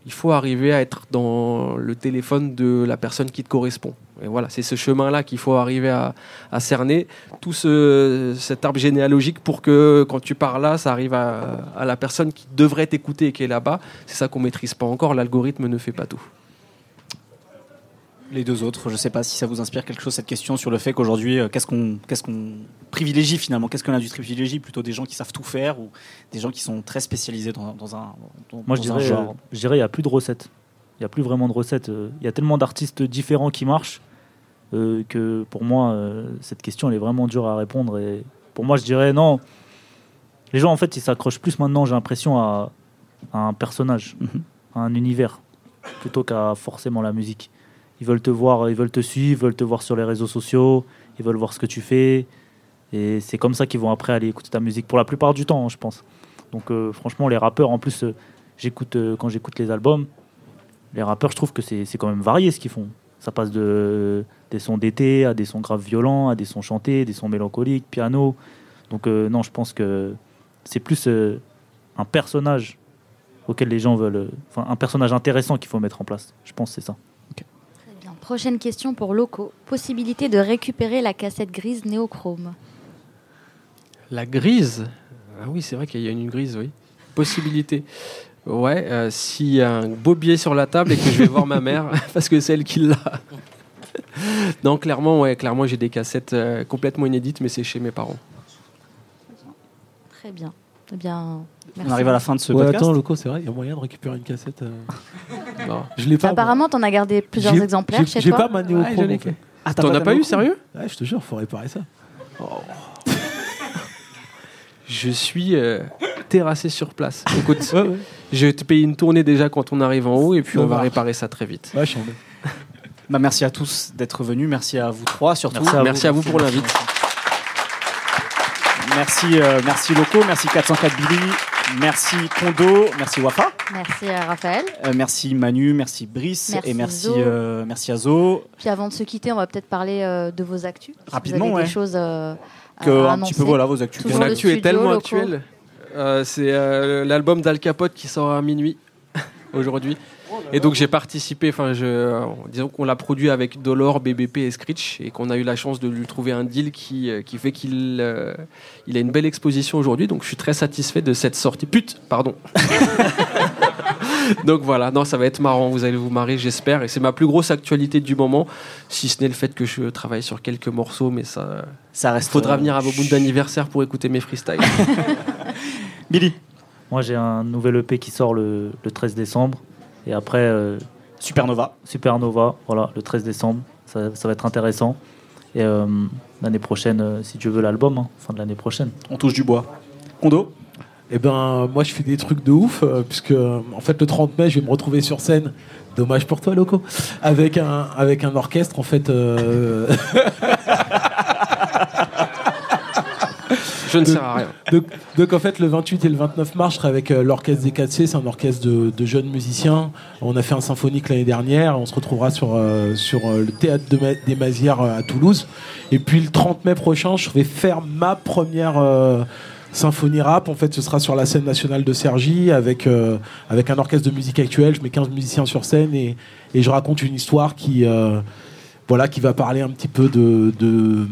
Il faut arriver à être dans le téléphone de la personne qui te correspond. Et voilà, c'est ce chemin-là qu'il faut arriver à, à cerner. Tout ce, cet arbre généalogique pour que quand tu pars là, ça arrive à, à la personne qui devrait t'écouter et qui est là-bas. C'est ça qu'on maîtrise pas encore. L'algorithme ne fait pas tout. Les deux autres, je ne sais pas si ça vous inspire quelque chose cette question sur le fait qu'aujourd'hui, euh, qu'est-ce qu'on qu'est-ce qu'on privilégie finalement? Qu'est-ce que l'industrie privilégie? Plutôt des gens qui savent tout faire ou des gens qui sont très spécialisés dans, dans un, dans, Moi, je dans un dirais, genre? je dirais, il n'y a plus de recettes. Il n'y a plus vraiment de recettes. Il y a tellement d'artistes différents qui marchent euh, que pour moi, euh, cette question, elle est vraiment dure à répondre. Et pour moi, je dirais non. Les gens, en fait, ils s'accrochent plus maintenant, j'ai l'impression, à, à un personnage, Mhm. à un univers, plutôt qu'à forcément la musique. Ils veulent te voir, ils veulent te suivre, ils veulent te voir sur les réseaux sociaux, ils veulent voir ce que tu fais. Et c'est comme ça qu'ils vont après aller écouter ta musique, pour la plupart du temps, hein, je pense. Donc euh, franchement, les rappeurs, en plus, euh, j'écoute euh, quand j'écoute les albums, les rappeurs, je trouve que c'est quand même varié ce qu'ils font. Ça passe de des sons d'été à des sons graves violents, à des sons chantés, des sons mélancoliques, piano. Donc non, je pense que c'est plus un personnage auquel les gens veulent, enfin un personnage intéressant qu'il faut mettre en place. Je pense c'est ça. Prochaine question pour Loco. Possibilité de récupérer la cassette grise néochrome. La grise? Ah oui, c'est vrai qu'il y a une grise, oui. Possibilité. Ouais, euh, s'il y a un beau billet sur la table et que je vais voir ma mère, parce que c'est elle qui l'a. non, clairement, ouais, clairement, j'ai des cassettes euh, complètement inédites, mais c'est chez mes parents. Très bien. Eh bien, merci. On arrive à la fin de ce Ouais, podcast. attends, Loco, c'est vrai, il y a moyen de récupérer une cassette. euh. Non. Je l'ai pas. moi. Apparemment, t'en as gardé plusieurs J'ai- exemplaires j'ai- chez J'ai toi. pas ma ai en fait. Ah, T'en as pas eu, sérieux Ouais, je te jure, faut réparer ça. Je suis euh, terrassé sur place. Écoute, Ouais, ouais. je vais te payer une tournée déjà quand on arrive en haut, et puis on va réparer ça très vite. Ouais, je suis en Bah, merci à tous d'être venus. Merci à vous trois surtout. Merci à Merci à vous pour l'invite. Merci, euh, merci Loco, merci 404 Billy, merci Kondo, merci Wafa, Merci à Raphaël. euh, merci Manu, merci Brice Merci et merci, euh, merci à Zo. Puis avant de se quitter, on va peut-être parler euh, de vos actus. Si Rapidement, vous avez ouais. des choses euh, à, Que, à un petit peu voilà vos actus. Mon actu est tellement Loco. actuel. Euh, c'est euh, l'album d'Al Capote qui sort à minuit aujourd'hui. Et donc j'ai participé, enfin je, euh, disons qu'on l'a produit avec Dolor, BBP et Screech et qu'on a eu la chance de lui trouver un deal qui, euh, qui fait qu'il euh, il a une belle exposition aujourd'hui. Donc je suis très satisfait de cette sortie. Pute, pardon. donc voilà, non ça va être marrant, vous allez vous marrer j'espère. Et c'est ma plus grosse actualité du moment, si ce n'est le fait que je travaille sur quelques morceaux, mais ça... Ça reste. Faudra euh, venir à vos bouts d'anniversaire pour écouter mes freestyles. Billy, Moi, j'ai un nouvel EP qui sort le, le 13 décembre. Et après, euh, Supernova. Supernova, voilà, le 13 décembre. Ça, ça va être intéressant. Et euh, l'année prochaine, euh, si tu veux l'album, hein, fin de l'année prochaine. On touche du bois. Kondo? Eh ben, moi, je fais des trucs de ouf, euh, puisque, en fait, le 30 mai, je vais me retrouver sur scène. Dommage pour toi, Loco. Avec un, avec un orchestre, en fait. euh, Je ne sers à rien. donc, donc, en fait, le 28 et le 29 mars, je serai avec euh, l'orchestre des 4C. C'est un orchestre de, de jeunes musiciens. On a fait un symphonique l'année dernière. On se retrouvera sur, euh, sur euh, le théâtre de Ma- des Mazières à Toulouse. Et puis, le 30 mai prochain, je vais faire ma première. euh, Symphonie rap, en fait, ce sera sur la scène nationale de Cergy avec, euh, avec un orchestre de musique actuelle. Je mets 15 musiciens sur scène et, et je raconte une histoire qui, euh, voilà, qui va parler un petit peu de, de,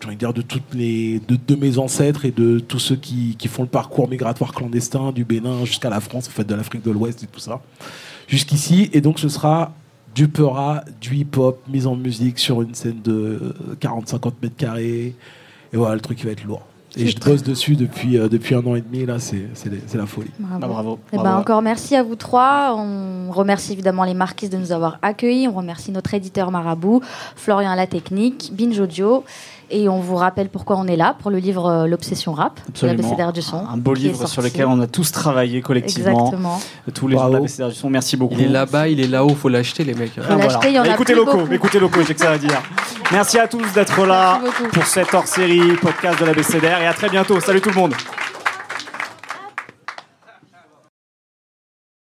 j'ai envie de dire de, toutes les, de, de mes ancêtres et de tous ceux qui, qui font le parcours migratoire clandestin du Bénin jusqu'à la France, en fait, de l'Afrique de l'Ouest et tout ça, jusqu'ici. Et donc, ce sera du peura, du hip-hop, mise en musique sur une scène de 40-50 mètres carrés. Et voilà, le truc qui va être lourd. Et je bosse dessus depuis, euh, depuis un an et demi, là, c'est la folie. Bravo. Ah, bravo. Eh ben, encore merci à vous trois. On remercie évidemment les marquises de nous avoir accueillis. On remercie notre éditeur Marabout, Florian à la technique, Binge Audio. Et on vous rappelle pourquoi on est là pour le livre euh, L'Obsession Rap, l'ABCDR du son. Un beau livre sur lequel on a tous travaillé collectivement. Exactement. Tous les gens de Bravo. la BCDR du son. Merci beaucoup. Il est là-bas, il est là-haut, faut l'acheter les mecs. Faut l'acheter, il y en a Écoutez locaux, écoutez locaux, j'ai que ça à dire. Merci à tous d'être là pour cette hors-série podcast de la BCDR et à très bientôt. Salut tout le monde.